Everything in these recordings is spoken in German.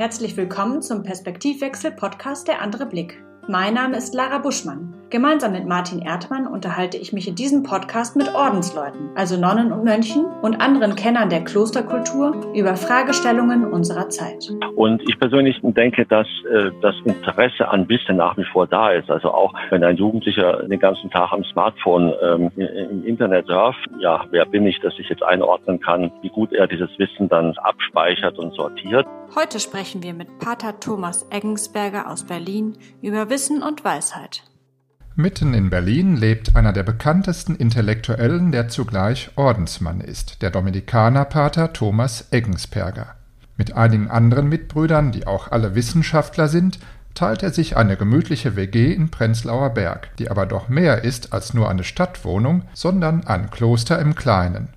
Herzlich willkommen zum Perspektivwechsel-Podcast Der andere Blick. Mein Name ist Lara Buschmann. Gemeinsam mit Martin Erdmann unterhalte ich mich in diesem Podcast mit Ordensleuten, also Nonnen und Mönchen und anderen Kennern der Klosterkultur über Fragestellungen unserer Zeit. Und ich persönlich denke, dass äh, das Interesse an Wissen nach wie vor da ist. Also auch wenn ein Jugendlicher den ganzen Tag am Smartphone ähm, im Internet surft, ja, wer bin ich, dass ich jetzt einordnen kann, wie gut er dieses Wissen dann abspeichert und sortiert. Heute sprechen wir mit Pater Thomas Eggensberger aus Berlin über Wissen und Weisheit. Mitten in Berlin lebt einer der bekanntesten Intellektuellen, der zugleich Ordensmann ist, der Dominikanerpater Thomas Eggensperger. Mit einigen anderen Mitbrüdern, die auch alle Wissenschaftler sind, teilt er sich eine gemütliche WG in Prenzlauer Berg, die aber doch mehr ist als nur eine Stadtwohnung, sondern ein Kloster im Kleinen.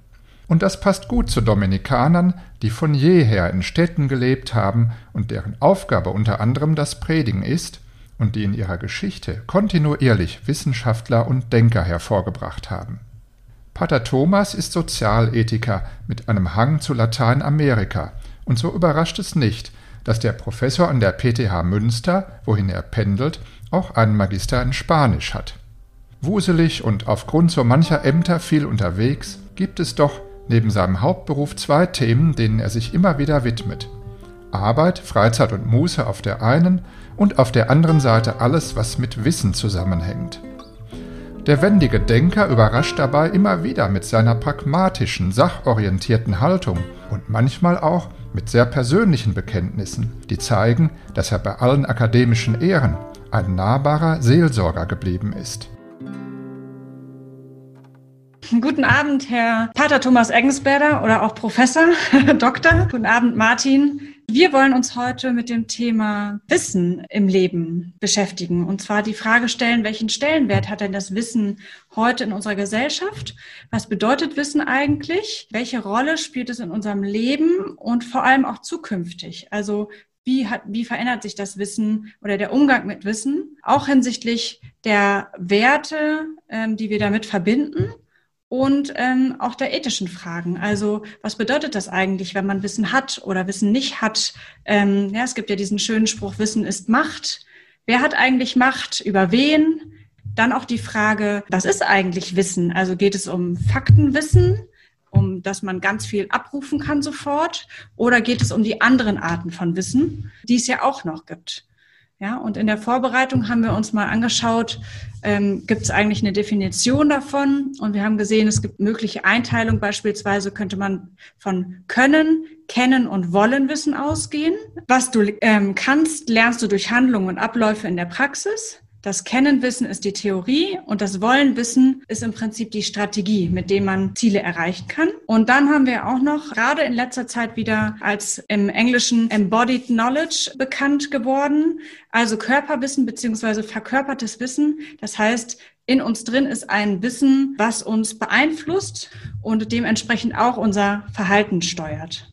Und das passt gut zu Dominikanern, die von jeher in Städten gelebt haben und deren Aufgabe unter anderem das Predigen ist, und die in ihrer Geschichte kontinuierlich Wissenschaftler und Denker hervorgebracht haben. Pater Thomas ist Sozialethiker mit einem Hang zu Lateinamerika, und so überrascht es nicht, dass der Professor an der PTH Münster, wohin er pendelt, auch einen Magister in Spanisch hat. Wuselig und aufgrund so mancher Ämter viel unterwegs, gibt es doch neben seinem Hauptberuf zwei Themen, denen er sich immer wieder widmet. Arbeit, Freizeit und Muße auf der einen und auf der anderen Seite alles, was mit Wissen zusammenhängt. Der wendige Denker überrascht dabei immer wieder mit seiner pragmatischen, sachorientierten Haltung und manchmal auch mit sehr persönlichen Bekenntnissen, die zeigen, dass er bei allen akademischen Ehren ein nahbarer Seelsorger geblieben ist. Guten Abend, Herr Pater Thomas Eggensberger oder auch Professor, Doktor. Guten Abend, Martin. Wir wollen uns heute mit dem Thema Wissen im Leben beschäftigen. Und zwar die Frage stellen, welchen Stellenwert hat denn das Wissen heute in unserer Gesellschaft? Was bedeutet Wissen eigentlich? Welche Rolle spielt es in unserem Leben und vor allem auch zukünftig? Also wie, hat, wie verändert sich das Wissen oder der Umgang mit Wissen, auch hinsichtlich der Werte, ähm, die wir damit verbinden und ähm, auch der ethischen Fragen. Also was bedeutet das eigentlich, wenn man Wissen hat oder Wissen nicht hat? Ähm, ja, es gibt ja diesen schönen Spruch, Wissen ist Macht. Wer hat eigentlich Macht? Über wen? Dann auch die Frage, was ist eigentlich Wissen? Also geht es um Faktenwissen, um dass man ganz viel abrufen kann sofort? Oder geht es um die anderen Arten von Wissen, die es ja auch noch gibt? Ja, und in der Vorbereitung haben wir uns mal angeschaut, ähm, gibt es eigentlich eine Definition davon? Und wir haben gesehen, es gibt mögliche Einteilungen. Beispielsweise könnte man von Können, Kennen und Wollen Wissen ausgehen. Was du ähm, kannst, lernst du durch Handlungen und Abläufe in der Praxis. Das Kennenwissen ist die Theorie und das Wollenwissen ist im Prinzip die Strategie, mit dem man Ziele erreichen kann. Und dann haben wir auch noch gerade in letzter Zeit wieder als im Englischen Embodied Knowledge bekannt geworden, also Körperwissen beziehungsweise verkörpertes Wissen. Das heißt, in uns drin ist ein Wissen, was uns beeinflusst und dementsprechend auch unser Verhalten steuert.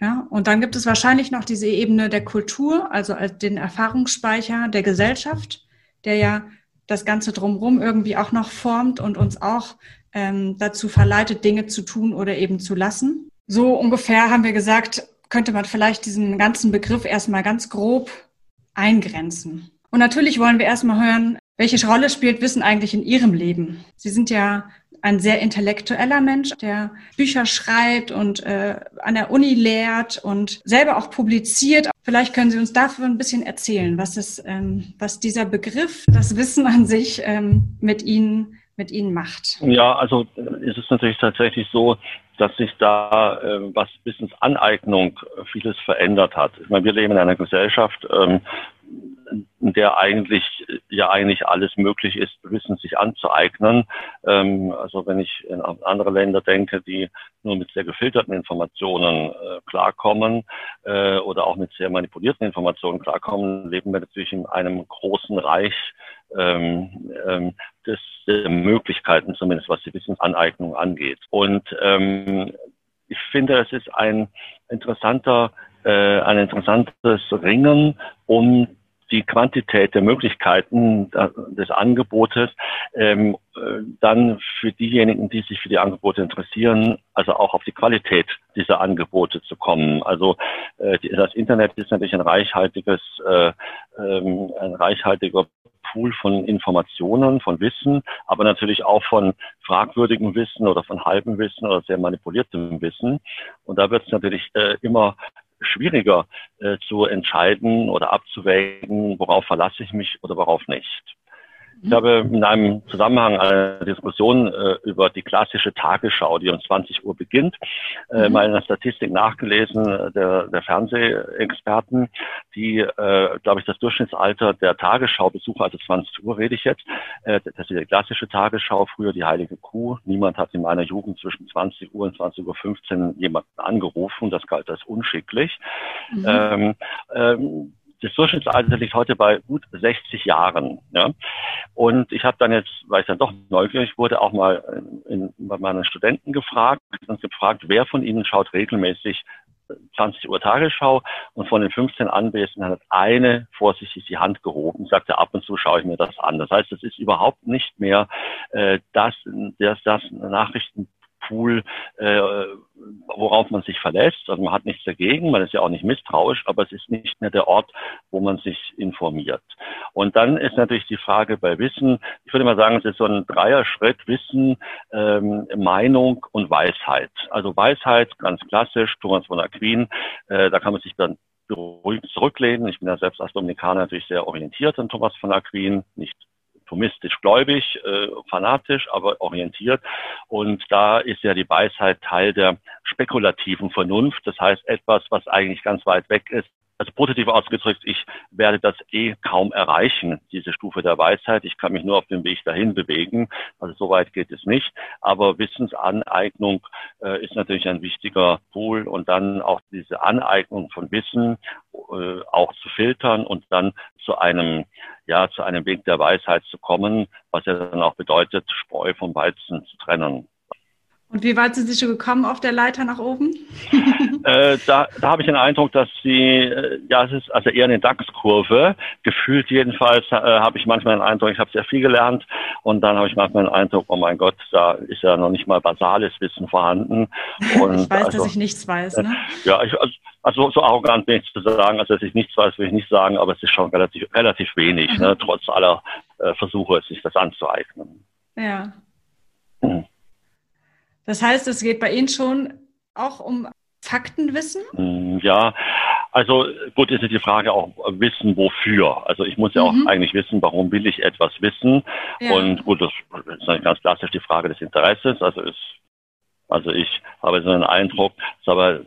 Ja, und dann gibt es wahrscheinlich noch diese Ebene der Kultur, also den Erfahrungsspeicher der Gesellschaft der ja das Ganze drumherum irgendwie auch noch formt und uns auch ähm, dazu verleitet, Dinge zu tun oder eben zu lassen. So ungefähr haben wir gesagt, könnte man vielleicht diesen ganzen Begriff erstmal ganz grob eingrenzen. Und natürlich wollen wir erstmal hören, welche Rolle spielt Wissen eigentlich in Ihrem Leben? Sie sind ja ein sehr intellektueller Mensch, der Bücher schreibt und äh, an der Uni lehrt und selber auch publiziert. Vielleicht können Sie uns dafür ein bisschen erzählen, was, es, ähm, was dieser Begriff, das Wissen an sich ähm, mit Ihnen mit Ihnen macht. Ja, also es ist natürlich tatsächlich so, dass sich da, äh, was Wissensaneignung vieles verändert hat. Ich meine, wir leben in einer Gesellschaft, ähm, in der eigentlich ja eigentlich alles möglich ist, Wissen sich anzueignen. Ähm, also wenn ich in andere Länder denke, die nur mit sehr gefilterten Informationen äh, klarkommen äh, oder auch mit sehr manipulierten Informationen klarkommen, leben wir natürlich in einem großen Reich ähm, ähm, des der Möglichkeiten, zumindest was die Wissensaneignung angeht. Und ähm, ich finde, es ist ein interessanter, äh, ein interessantes Ringen um die Quantität der Möglichkeiten des Angebotes ähm, äh, dann für diejenigen, die sich für die Angebote interessieren, also auch auf die Qualität diese Angebote zu kommen. Also äh, das Internet ist natürlich ein reichhaltiges, äh, ähm, ein reichhaltiger Pool von Informationen, von Wissen, aber natürlich auch von fragwürdigem Wissen oder von halbem Wissen oder sehr manipuliertem Wissen. Und da wird es natürlich äh, immer schwieriger äh, zu entscheiden oder abzuwägen, worauf verlasse ich mich oder worauf nicht. Ich habe in einem Zusammenhang eine Diskussion äh, über die klassische Tagesschau, die um 20 Uhr beginnt, äh, mhm. mal in der Statistik nachgelesen äh, der, der Fernsehexperten, die, äh, glaube ich, das Durchschnittsalter der Tagesschau-Besucher, also 20 Uhr rede ich jetzt, äh, das ist die klassische Tagesschau, früher die heilige Kuh. Niemand hat in meiner Jugend zwischen 20 Uhr und 20 Uhr 15 jemanden angerufen, das galt als unschicklich. Mhm. Ähm, ähm, das Durchschnittsalter liegt heute bei gut 60 Jahren. Ja? Und ich habe dann jetzt, weil ich dann doch neugierig wurde, auch mal in, bei meinen Studenten gefragt und gefragt, wer von ihnen schaut regelmäßig 20 Uhr Tagesschau und von den 15 Anwesenden hat eine vorsichtig die Hand gehoben, sagte, ab und zu schaue ich mir das an. Das heißt, es ist überhaupt nicht mehr äh, das, das, das Nachrichten Pool, äh, worauf man sich verlässt. Also man hat nichts dagegen, man ist ja auch nicht misstrauisch, aber es ist nicht mehr der Ort, wo man sich informiert. Und dann ist natürlich die Frage bei Wissen, ich würde mal sagen, es ist so ein Dreier-Schritt Wissen, ähm, Meinung und Weisheit. Also Weisheit, ganz klassisch, Thomas von Aquin, äh, da kann man sich dann beruhigt zurücklehnen. Ich bin ja selbst als Dominikaner natürlich sehr orientiert an Thomas von Aquin, nicht thomistisch gläubig, äh, fanatisch, aber orientiert. Und da ist ja die Weisheit Teil der spekulativen Vernunft. Das heißt, etwas, was eigentlich ganz weit weg ist, also positiv ausgedrückt, ich werde das eh kaum erreichen, diese Stufe der Weisheit. Ich kann mich nur auf dem Weg dahin bewegen. Also so weit geht es nicht. Aber Wissensaneignung äh, ist natürlich ein wichtiger Pool und dann auch diese Aneignung von Wissen äh, auch zu filtern und dann zu einem, ja, zu einem Weg der Weisheit zu kommen, was ja dann auch bedeutet, Spreu vom Weizen zu trennen. Und wie weit sind Sie schon gekommen auf der Leiter nach oben? äh, da da habe ich den Eindruck, dass Sie, äh, ja, es ist also eher eine DAX-Kurve. Gefühlt jedenfalls äh, habe ich manchmal den Eindruck, ich habe sehr viel gelernt und dann habe ich manchmal den Eindruck, oh mein Gott, da ist ja noch nicht mal basales Wissen vorhanden. Und ich weiß, also, dass ich nichts weiß. Ne? Ja, ich, also, also so arrogant bin ich zu sagen, also dass ich nichts weiß, will ich nicht sagen, aber es ist schon relativ, relativ wenig, mhm. ne, trotz aller äh, Versuche, sich das anzueignen. Ja. Mhm. Das heißt, es geht bei Ihnen schon auch um Faktenwissen? Mm, ja, also gut ist die Frage auch wissen wofür. Also ich muss ja auch mhm. eigentlich wissen, warum will ich etwas wissen. Ja. Und gut, das ist ganz klassisch die Frage des Interesses. Also ist also ich habe so einen Eindruck, dass aber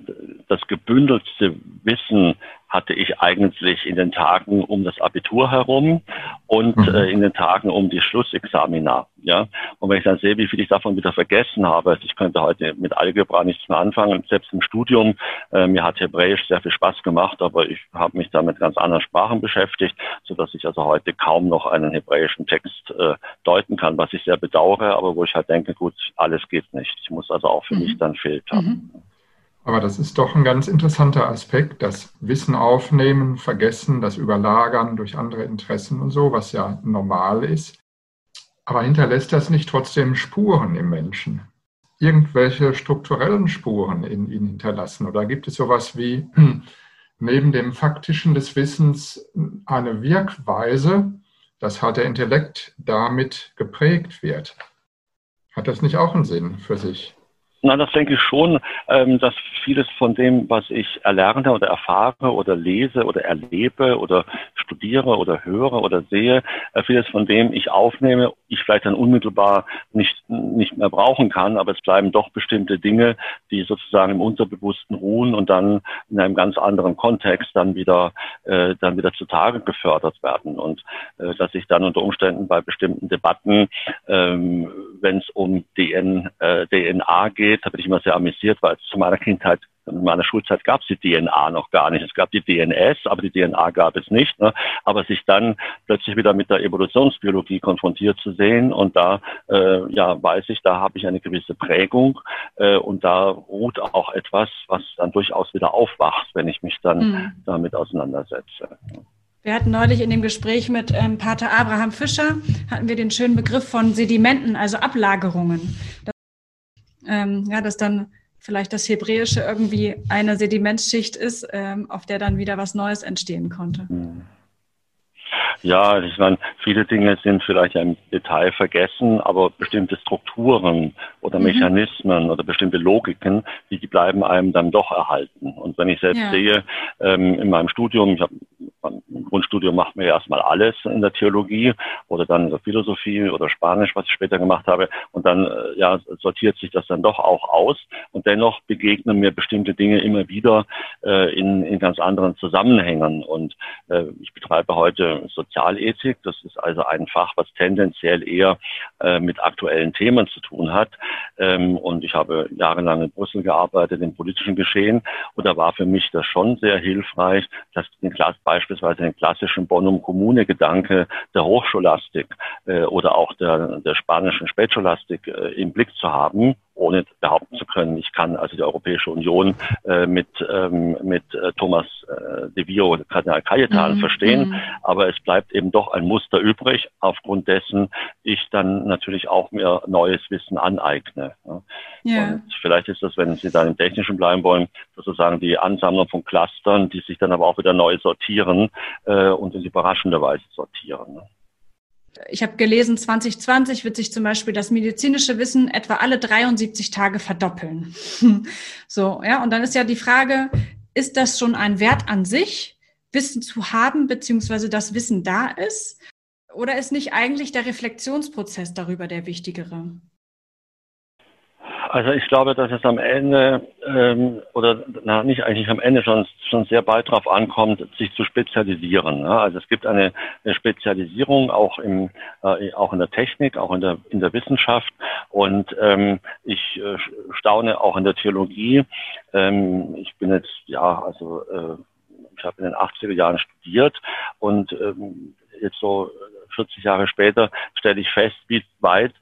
das gebündelste Wissen hatte ich eigentlich in den Tagen um das Abitur herum und mhm. äh, in den Tagen um die Schlussexamina. Ja, und wenn ich dann sehe, wie viel ich davon wieder vergessen habe, also ich könnte heute mit Algebra nichts mehr anfangen, selbst im Studium, äh, mir hat Hebräisch sehr viel Spaß gemacht, aber ich habe mich da mit ganz anderen Sprachen beschäftigt, so dass ich also heute kaum noch einen hebräischen Text äh, deuten kann, was ich sehr bedauere, aber wo ich halt denke, gut, alles geht nicht. Ich muss also auch für mhm. mich dann filtern. Mhm. Aber das ist doch ein ganz interessanter Aspekt, das Wissen aufnehmen, vergessen, das Überlagern durch andere Interessen und so, was ja normal ist. Aber hinterlässt das nicht trotzdem Spuren im Menschen? Irgendwelche strukturellen Spuren in ihn hinterlassen? Oder gibt es sowas wie neben dem Faktischen des Wissens eine Wirkweise, dass halt der Intellekt damit geprägt wird? Hat das nicht auch einen Sinn für sich? Na, das denke ich schon, ähm, dass vieles von dem, was ich erlerne oder erfahre oder lese oder erlebe oder studiere oder höre oder sehe, äh, vieles von dem ich aufnehme, ich vielleicht dann unmittelbar nicht, nicht mehr brauchen kann, aber es bleiben doch bestimmte Dinge, die sozusagen im Unterbewussten ruhen und dann in einem ganz anderen Kontext dann wieder, äh, dann wieder zutage gefördert werden. Und äh, dass ich dann unter Umständen bei bestimmten Debatten, ähm, wenn es um DN, äh, DNA geht, geht, da bin ich immer sehr amüsiert, weil zu meiner Kindheit, in meiner Schulzeit gab es die DNA noch gar nicht. Es gab die DNS, aber die DNA gab es nicht. Ne? Aber sich dann plötzlich wieder mit der Evolutionsbiologie konfrontiert zu sehen und da äh, ja weiß ich, da habe ich eine gewisse Prägung äh, und da ruht auch etwas, was dann durchaus wieder aufwacht, wenn ich mich dann mhm. damit auseinandersetze. Wir hatten neulich in dem Gespräch mit ähm, Pater Abraham Fischer, hatten wir den schönen Begriff von Sedimenten, also Ablagerungen ähm, ja, dass dann vielleicht das Hebräische irgendwie eine Sedimentschicht ist, ähm, auf der dann wieder was Neues entstehen konnte. Mhm. Ja, ich meine, viele Dinge sind vielleicht im Detail vergessen, aber bestimmte Strukturen oder mhm. Mechanismen oder bestimmte Logiken, die, die bleiben einem dann doch erhalten. Und wenn ich selbst ja. sehe, ähm, in meinem Studium, ich habe im Grundstudium macht man ja erstmal alles in der Theologie oder dann in der Philosophie oder Spanisch, was ich später gemacht habe. Und dann äh, ja, sortiert sich das dann doch auch aus. Und dennoch begegnen mir bestimmte Dinge immer wieder äh, in, in ganz anderen Zusammenhängen. Und äh, ich betreibe heute Sozialethik. Das ist also ein Fach, was tendenziell eher äh, mit aktuellen Themen zu tun hat. Ähm, und ich habe jahrelang in Brüssel gearbeitet, im politischen Geschehen. Und da war für mich das schon sehr hilfreich, dass Klasse beispielsweise den klassischen Bonum Kommune Gedanke der Hochscholastik äh, oder auch der, der spanischen Spätscholastik äh, im Blick zu haben ohne behaupten zu können, ich kann also die Europäische Union äh, mit, ähm, mit äh, Thomas äh, de Vio, Kardinal Cayetan mhm. verstehen, mhm. aber es bleibt eben doch ein Muster übrig, aufgrund dessen ich dann natürlich auch mir neues Wissen aneigne. Ja. Und vielleicht ist das, wenn Sie dann im Technischen bleiben wollen, sozusagen die Ansammlung von Clustern, die sich dann aber auch wieder neu sortieren äh, und in überraschender Weise sortieren. Ich habe gelesen, 2020 wird sich zum Beispiel das medizinische Wissen etwa alle 73 Tage verdoppeln. so, ja, und dann ist ja die Frage, ist das schon ein Wert an sich, Wissen zu haben, beziehungsweise das Wissen da ist? Oder ist nicht eigentlich der Reflexionsprozess darüber der wichtigere? Also ich glaube, dass es am Ende ähm, oder na, nicht eigentlich am Ende schon schon sehr bald darauf ankommt, sich zu spezialisieren. Ne? Also es gibt eine, eine Spezialisierung auch im äh, auch in der Technik, auch in der in der Wissenschaft und ähm, ich äh, staune auch in der Theologie. Ähm, ich bin jetzt ja also äh, ich habe in den 80er Jahren studiert und ähm, jetzt so 40 Jahre später stelle ich fest, wie weit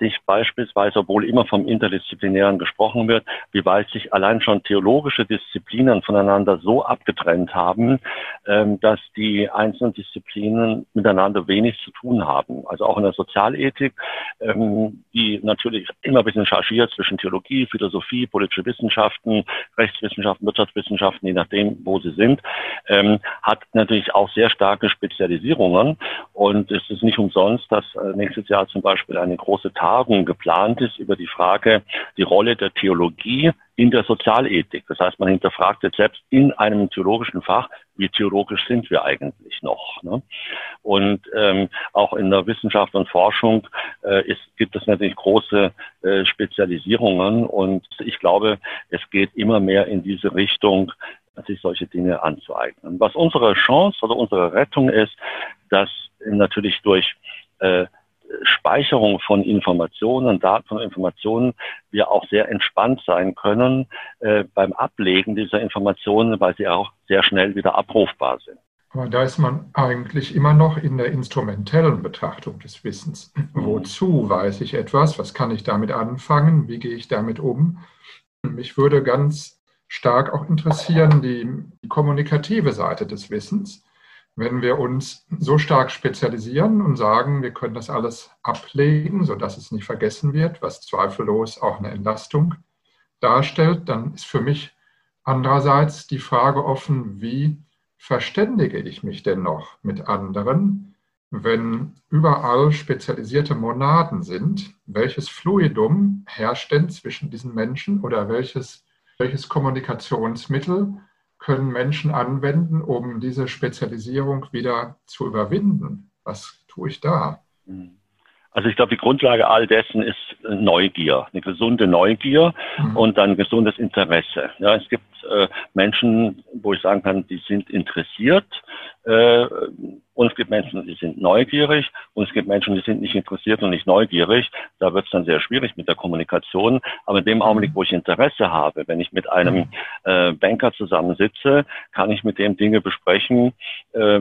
sich beispielsweise, obwohl immer vom Interdisziplinären gesprochen wird, wie weit sich allein schon theologische Disziplinen voneinander so abgetrennt haben, ähm, dass die einzelnen Disziplinen miteinander wenig zu tun haben. Also auch in der Sozialethik, ähm, die natürlich immer ein bisschen chargiert zwischen Theologie, Philosophie, politische Wissenschaften, Rechtswissenschaften, Wirtschaftswissenschaften, je nachdem, wo sie sind, ähm, hat natürlich auch sehr starke Spezialisierungen. Und es ist nicht umsonst, dass äh, nächstes Jahr zum Beispiel eine große Tat Tagung geplant ist über die Frage, die Rolle der Theologie in der Sozialethik. Das heißt, man hinterfragt jetzt selbst in einem theologischen Fach, wie theologisch sind wir eigentlich noch. Ne? Und ähm, auch in der Wissenschaft und Forschung äh, ist, gibt es natürlich große äh, Spezialisierungen und ich glaube, es geht immer mehr in diese Richtung, sich solche Dinge anzueignen. Was unsere Chance oder unsere Rettung ist, dass natürlich durch äh, Speicherung von Informationen, Daten von Informationen, wir auch sehr entspannt sein können äh, beim Ablegen dieser Informationen, weil sie auch sehr schnell wieder abrufbar sind. Aber da ist man eigentlich immer noch in der instrumentellen Betrachtung des Wissens. Mhm. Wozu weiß ich etwas? Was kann ich damit anfangen? Wie gehe ich damit um? Mich würde ganz stark auch interessieren die kommunikative Seite des Wissens wenn wir uns so stark spezialisieren und sagen, wir können das alles ablegen, sodass es nicht vergessen wird, was zweifellos auch eine Entlastung darstellt, dann ist für mich andererseits die Frage offen, wie verständige ich mich denn noch mit anderen, wenn überall spezialisierte Monaden sind? Welches Fluidum herrscht denn zwischen diesen Menschen oder welches, welches Kommunikationsmittel können Menschen anwenden, um diese Spezialisierung wieder zu überwinden? Was tue ich da? Also ich glaube, die Grundlage all dessen ist Neugier, eine gesunde Neugier mhm. und ein gesundes Interesse. Ja, es gibt äh, Menschen, wo ich sagen kann, die sind interessiert äh, und es gibt Menschen, die sind neugierig und es gibt Menschen, die sind nicht interessiert und nicht neugierig. Da wird es dann sehr schwierig mit der Kommunikation. Aber in dem Augenblick, wo ich Interesse habe, wenn ich mit einem äh, Banker zusammensitze, kann ich mit dem Dinge besprechen, äh,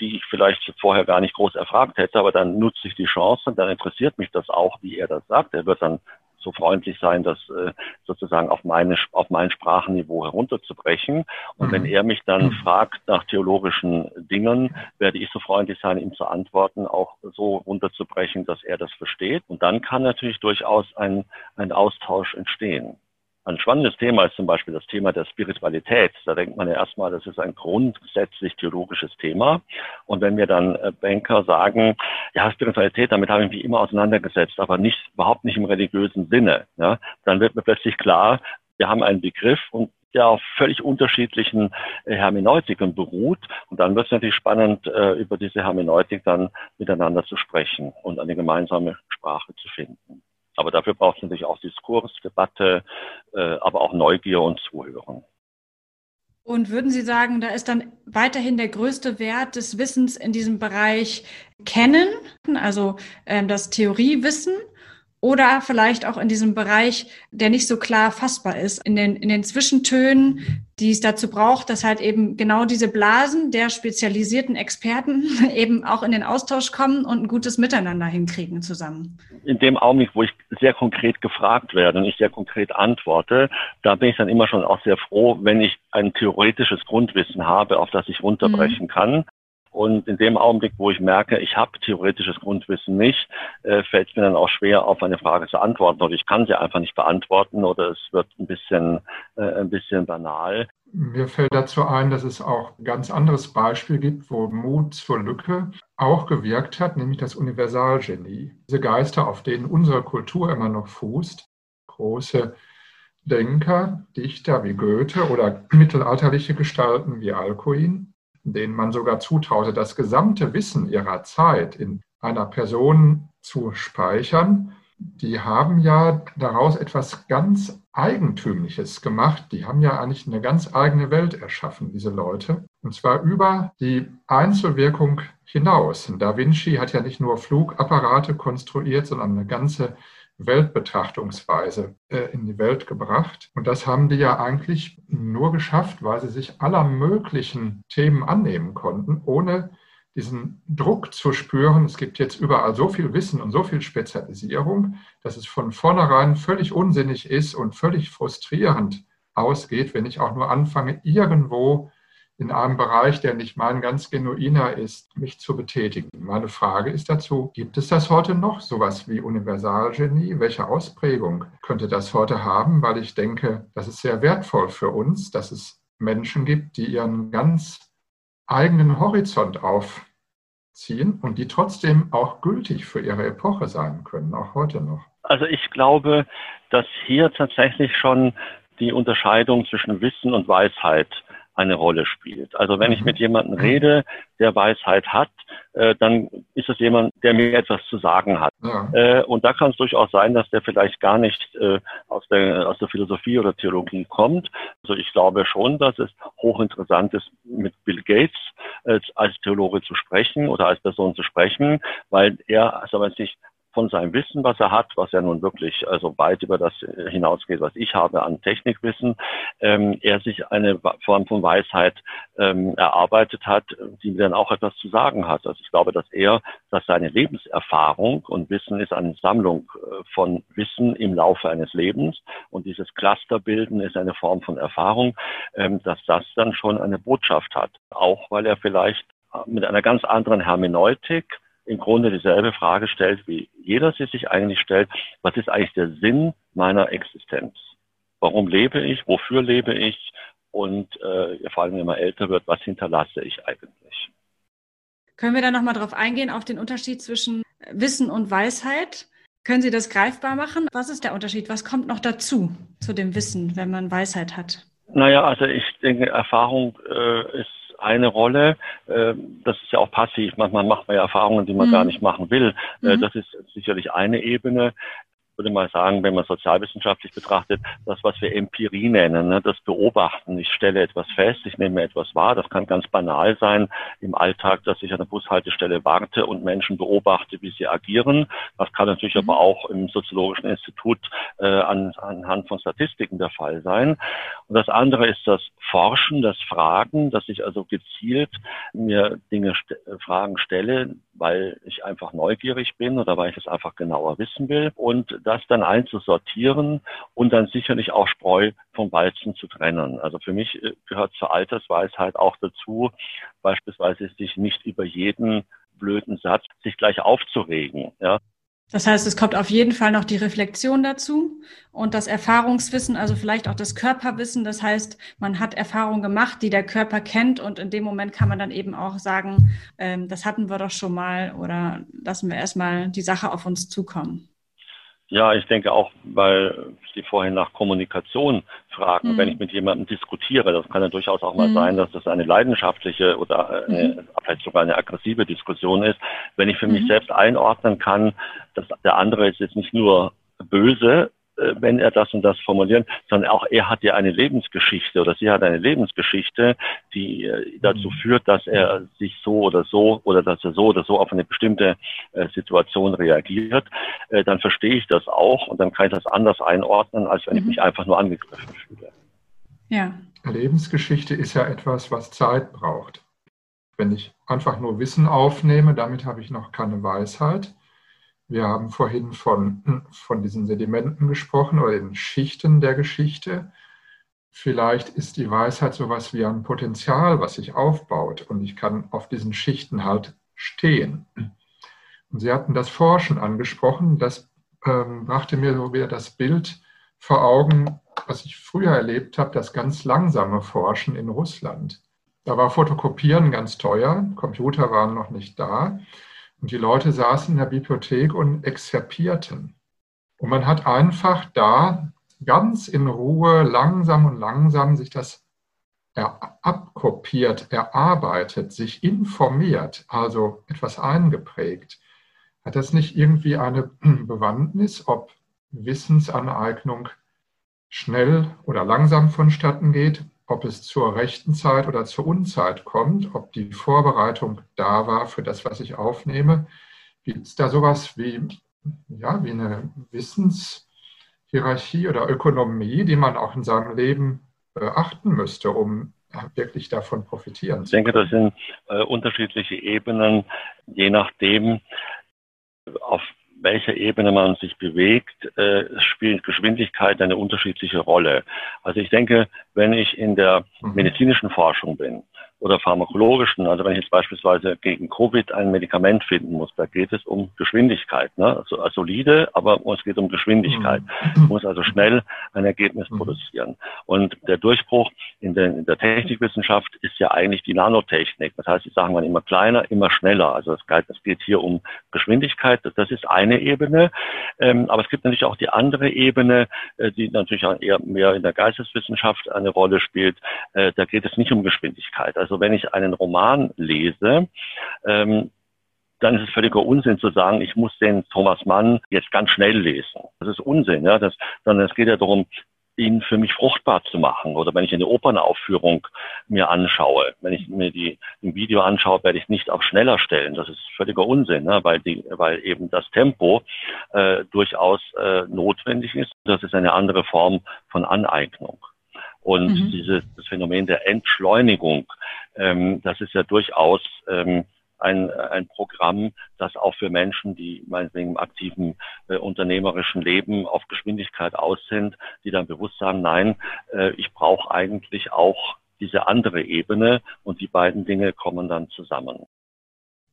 die ich vielleicht vorher gar nicht groß erfragt hätte. Aber dann nutze ich die Chance und dann interessiert mich das auch, wie er das sagt. Er wird dann so freundlich sein, das äh, sozusagen auf, meine, auf mein Sprachenniveau herunterzubrechen. Und mhm. wenn er mich dann mhm. fragt nach theologischen Dingen, werde ich so freundlich sein, ihm zu antworten, auch so runterzubrechen, dass er das versteht. Und dann kann natürlich durchaus ein, ein Austausch entstehen. Ein spannendes Thema ist zum Beispiel das Thema der Spiritualität. Da denkt man ja erstmal, das ist ein grundsätzlich theologisches Thema. Und wenn wir dann äh, Banker sagen, ja, Spiritualität, damit habe ich mich immer auseinandergesetzt, aber nicht, überhaupt nicht im religiösen Sinne, ja, dann wird mir plötzlich klar, wir haben einen Begriff und der auf völlig unterschiedlichen äh, Hermeneutiken beruht. Und dann wird es natürlich spannend, äh, über diese Hermeneutik dann miteinander zu sprechen und eine gemeinsame Sprache zu finden. Aber dafür braucht es natürlich auch Diskurs, Debatte, äh, aber auch Neugier und Zuhören. Und würden Sie sagen, da ist dann weiterhin der größte Wert des Wissens in diesem Bereich Kennen, also ähm, das Theoriewissen, oder vielleicht auch in diesem Bereich, der nicht so klar fassbar ist, in den, in den Zwischentönen, die es dazu braucht, dass halt eben genau diese Blasen der spezialisierten Experten eben auch in den Austausch kommen und ein gutes Miteinander hinkriegen zusammen. In dem Augenblick, wo ich sehr konkret gefragt werde und ich sehr konkret antworte, da bin ich dann immer schon auch sehr froh, wenn ich ein theoretisches Grundwissen habe, auf das ich runterbrechen mhm. kann. Und in dem Augenblick, wo ich merke, ich habe theoretisches Grundwissen nicht, äh, fällt es mir dann auch schwer, auf eine Frage zu antworten. Oder ich kann sie einfach nicht beantworten oder es wird ein bisschen, äh, ein bisschen banal. Mir fällt dazu ein, dass es auch ein ganz anderes Beispiel gibt, wo Mut zur Lücke auch gewirkt hat, nämlich das Universalgenie. Diese Geister, auf denen unsere Kultur immer noch fußt, große Denker, Dichter wie Goethe oder mittelalterliche Gestalten wie Alcuin, denen man sogar zutraute, das gesamte Wissen ihrer Zeit in einer Person zu speichern, die haben ja daraus etwas ganz Eigentümliches gemacht. Die haben ja eigentlich eine ganz eigene Welt erschaffen, diese Leute. Und zwar über die Einzelwirkung hinaus. Da Vinci hat ja nicht nur Flugapparate konstruiert, sondern eine ganze Weltbetrachtungsweise äh, in die Welt gebracht. Und das haben die ja eigentlich nur geschafft, weil sie sich aller möglichen Themen annehmen konnten, ohne diesen Druck zu spüren. Es gibt jetzt überall so viel Wissen und so viel Spezialisierung, dass es von vornherein völlig unsinnig ist und völlig frustrierend ausgeht, wenn ich auch nur anfange, irgendwo in einem Bereich, der nicht mein ganz genuiner ist, mich zu betätigen. Meine Frage ist dazu, gibt es das heute noch, sowas wie Universalgenie? Welche Ausprägung könnte das heute haben? Weil ich denke, das ist sehr wertvoll für uns, dass es Menschen gibt, die ihren ganz eigenen Horizont aufziehen und die trotzdem auch gültig für ihre Epoche sein können, auch heute noch. Also ich glaube, dass hier tatsächlich schon die Unterscheidung zwischen Wissen und Weisheit eine Rolle spielt. Also wenn ich mhm. mit jemandem rede, der Weisheit hat, äh, dann ist es jemand, der mir etwas zu sagen hat. Ja. Äh, und da kann es durchaus sein, dass der vielleicht gar nicht äh, aus, der, aus der Philosophie oder Theologie kommt. Also ich glaube schon, dass es hochinteressant ist, mit Bill Gates äh, als Theologe zu sprechen oder als Person zu sprechen, weil er, also sich von seinem Wissen, was er hat, was ja nun wirklich also weit über das hinausgeht, was ich habe an Technikwissen, ähm, er sich eine Form von Weisheit ähm, erarbeitet hat, die dann auch etwas zu sagen hat. Also ich glaube, dass er, dass seine Lebenserfahrung und Wissen ist eine Sammlung äh, von Wissen im Laufe eines Lebens und dieses Clusterbilden ist eine Form von Erfahrung, ähm, dass das dann schon eine Botschaft hat. Auch weil er vielleicht mit einer ganz anderen Hermeneutik im Grunde dieselbe Frage stellt, wie jeder sie sich eigentlich stellt. Was ist eigentlich der Sinn meiner Existenz? Warum lebe ich? Wofür lebe ich? Und äh, vor allem, wenn man älter wird, was hinterlasse ich eigentlich? Können wir da nochmal drauf eingehen, auf den Unterschied zwischen Wissen und Weisheit? Können Sie das greifbar machen? Was ist der Unterschied? Was kommt noch dazu zu dem Wissen, wenn man Weisheit hat? Naja, also ich denke, Erfahrung äh, ist eine Rolle. Äh, das ist ja auch passiv. Manchmal macht man ja Erfahrungen, die man mhm. gar nicht machen will. Äh, mhm. Das ist sicherlich eine Ebene würde mal sagen, wenn man sozialwissenschaftlich betrachtet, das, was wir Empirie nennen, ne, das Beobachten. Ich stelle etwas fest, ich nehme etwas wahr. Das kann ganz banal sein im Alltag, dass ich an der Bushaltestelle warte und Menschen beobachte, wie sie agieren. Das kann natürlich mhm. aber auch im Soziologischen Institut äh, an, anhand von Statistiken der Fall sein. Und das andere ist das Forschen, das Fragen, dass ich also gezielt mir Dinge, st Fragen stelle, weil ich einfach neugierig bin oder weil ich es einfach genauer wissen will und das dann einzusortieren und dann sicherlich auch Spreu vom Weizen zu trennen. Also für mich äh, gehört zur Altersweisheit auch dazu, beispielsweise sich nicht über jeden blöden Satz sich gleich aufzuregen. Ja. Das heißt, es kommt auf jeden Fall noch die Reflexion dazu und das Erfahrungswissen, also vielleicht auch das Körperwissen. Das heißt, man hat Erfahrungen gemacht, die der Körper kennt und in dem Moment kann man dann eben auch sagen, ähm, das hatten wir doch schon mal oder lassen wir erstmal die Sache auf uns zukommen. Ja, ich denke auch, weil Sie vorhin nach Kommunikation fragen, mhm. wenn ich mit jemandem diskutiere, das kann ja durchaus auch mal mhm. sein, dass das eine leidenschaftliche oder eine, mhm. vielleicht sogar eine aggressive Diskussion ist. Wenn ich für mich mhm. selbst einordnen kann, dass der andere ist jetzt nicht nur böse, äh, wenn er das und das formulieren, sondern auch er hat ja eine Lebensgeschichte oder sie hat eine Lebensgeschichte, die äh, dazu mhm. führt, dass er sich so oder so oder dass er so oder so auf eine bestimmte äh, Situation reagiert, dann verstehe ich das auch und dann kann ich das anders einordnen, als wenn mhm. ich mich einfach nur angegriffen fühle. Ja. Lebensgeschichte ist ja etwas, was Zeit braucht. Wenn ich einfach nur Wissen aufnehme, damit habe ich noch keine Weisheit. Wir haben vorhin von, von diesen Sedimenten gesprochen oder den Schichten der Geschichte. Vielleicht ist die Weisheit sowas wie ein Potenzial, was sich aufbaut und ich kann auf diesen Schichten halt stehen. Und Sie hatten das Forschen angesprochen. Das ähm, brachte mir so wieder das Bild vor Augen, was ich früher erlebt habe, das ganz langsame Forschen in Russland. Da war Fotokopieren ganz teuer, Computer waren noch nicht da. Und die Leute saßen in der Bibliothek und exzerpierten. Und man hat einfach da ganz in Ruhe, langsam und langsam sich das abkopiert, erarbeitet, sich informiert, also etwas eingeprägt. Hat das nicht irgendwie eine Bewandtnis, ob Wissensaneignung schnell oder langsam vonstatten geht? Ob es zur rechten Zeit oder zur Unzeit kommt, ob die Vorbereitung da war für das, was ich aufnehme. Gibt es da sowas wie, ja, wie eine Wissenshierarchie oder Ökonomie, die man auch in seinem Leben beachten müsste, um wirklich davon profitieren zu können? Ich denke, das sind äh, unterschiedliche Ebenen, je nachdem, auf welcher Ebene man sich bewegt, äh, spielt Geschwindigkeit eine unterschiedliche Rolle. Also ich denke, wenn ich in der mhm. medizinischen Forschung bin, oder pharmakologischen, also wenn ich jetzt beispielsweise gegen Covid ein Medikament finden muss, da geht es um Geschwindigkeit, ne? also, also solide, aber es geht um Geschwindigkeit. Mhm. muss also schnell ein Ergebnis mhm. produzieren. Und der Durchbruch in der, in der Technikwissenschaft ist ja eigentlich die Nanotechnik. Das heißt, die Sachen werden immer kleiner, immer schneller. Also es geht, es geht hier um Geschwindigkeit, das ist eine Ebene. Ähm, aber es gibt natürlich auch die andere Ebene, äh, die natürlich auch eher mehr in der Geisteswissenschaft eine Rolle spielt. Äh, da geht es nicht um Geschwindigkeit. Also also wenn ich einen Roman lese, ähm, dann ist es völliger Unsinn zu sagen, ich muss den Thomas Mann jetzt ganz schnell lesen. Das ist Unsinn, ja. Das, sondern es geht ja darum, ihn für mich fruchtbar zu machen. Oder wenn ich eine Opernaufführung mir anschaue, wenn ich mir die im Video anschaue, werde ich nicht auf schneller stellen. Das ist völliger Unsinn, ne? weil, die, weil eben das Tempo äh, durchaus äh, notwendig ist. Das ist eine andere Form von Aneignung. Und mhm. dieses Phänomen der Entschleunigung, das ist ja durchaus ähm, ein, ein Programm, das auch für Menschen, die meinetwegen im aktiven äh, unternehmerischen Leben auf Geschwindigkeit aus sind, die dann bewusst sagen, nein, äh, ich brauche eigentlich auch diese andere Ebene und die beiden Dinge kommen dann zusammen.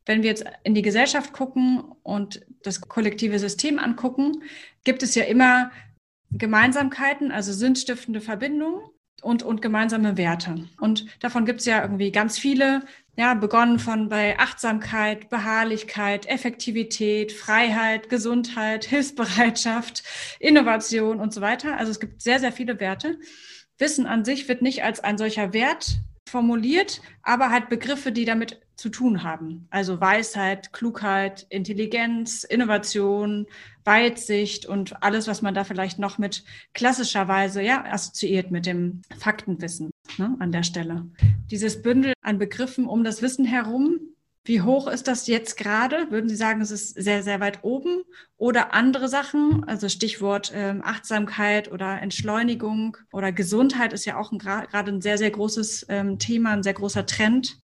Wenn wir jetzt in die Gesellschaft gucken und das kollektive System angucken, gibt es ja immer Gemeinsamkeiten, also sinnstiftende Verbindungen und, und gemeinsame Werte. Und davon gibt es ja irgendwie ganz viele, ja, begonnen von bei Achtsamkeit, Beharrlichkeit, Effektivität, Freiheit, Gesundheit, Hilfsbereitschaft, Innovation und so weiter. Also es gibt sehr, sehr viele Werte. Wissen an sich wird nicht als ein solcher Wert formuliert, aber halt Begriffe, die damit zu tun haben. Also Weisheit, Klugheit, Intelligenz, Innovation, Weitsicht und alles, was man da vielleicht noch mit klassischerweise ja assoziiert mit dem Faktenwissen ne, an der Stelle. Dieses Bündel an Begriffen um das Wissen herum. Wie hoch ist das jetzt gerade? Würden Sie sagen, es ist sehr, sehr weit oben? Oder andere Sachen, also Stichwort ähm, Achtsamkeit oder Entschleunigung oder Gesundheit ist ja auch gerade ein sehr, sehr großes ähm, Thema, ein sehr großer Trend.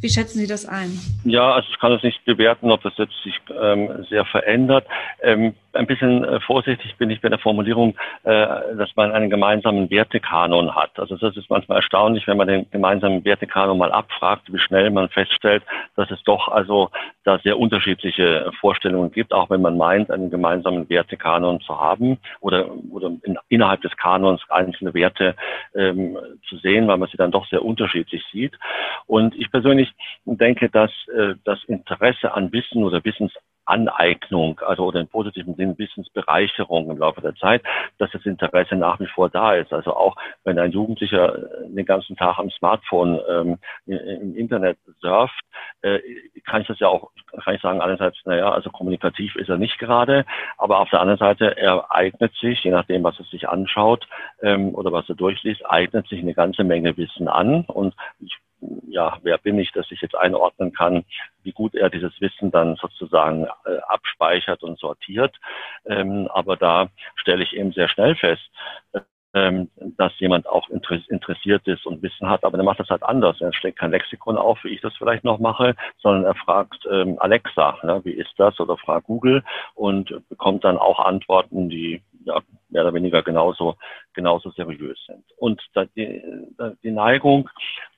Wie schätzen Sie das ein? Ja, also ich kann es nicht bewerten, ob das jetzt sich ähm, sehr verändert. Ähm, ein bisschen äh, vorsichtig bin ich bei der Formulierung, äh, dass man einen gemeinsamen Wertekanon hat. Also das ist manchmal erstaunlich, wenn man den gemeinsamen Wertekanon mal abfragt, wie schnell man feststellt, dass es doch also da sehr unterschiedliche Vorstellungen gibt, auch wenn man meint, einen gemeinsamen Wertekanon zu haben oder, oder in, innerhalb des Kanons einzelne Werte ähm, zu sehen, weil man sie dann doch sehr unterschiedlich sieht. Und ich persönlich denke, dass äh, das Interesse an Wissen oder Wissens Aneignung, also oder im positiven Sinn Wissensbereicherung im Laufe der Zeit, dass das Interesse nach wie vor da ist. Also auch wenn ein Jugendlicher den ganzen Tag am Smartphone ähm, im Internet surft, äh, kann ich das ja auch, kann ich sagen, einerseits, naja, also kommunikativ ist er nicht gerade, aber auf der anderen Seite, er eignet sich, je nachdem, was er sich anschaut ähm, oder was er durchliest, eignet sich eine ganze Menge Wissen an. Und ich ja, wer bin ich, dass ich jetzt einordnen kann, wie gut er dieses Wissen dann sozusagen äh, abspeichert und sortiert. Ähm, aber da stelle ich eben sehr schnell fest, ähm, dass jemand auch interessiert ist und Wissen hat, aber der macht das halt anders. Er steckt kein Lexikon auf, wie ich das vielleicht noch mache, sondern er fragt ähm, Alexa, ne, wie ist das, oder fragt Google und bekommt dann auch Antworten, die ja, mehr oder weniger genauso, genauso seriös sind. Und die, die Neigung,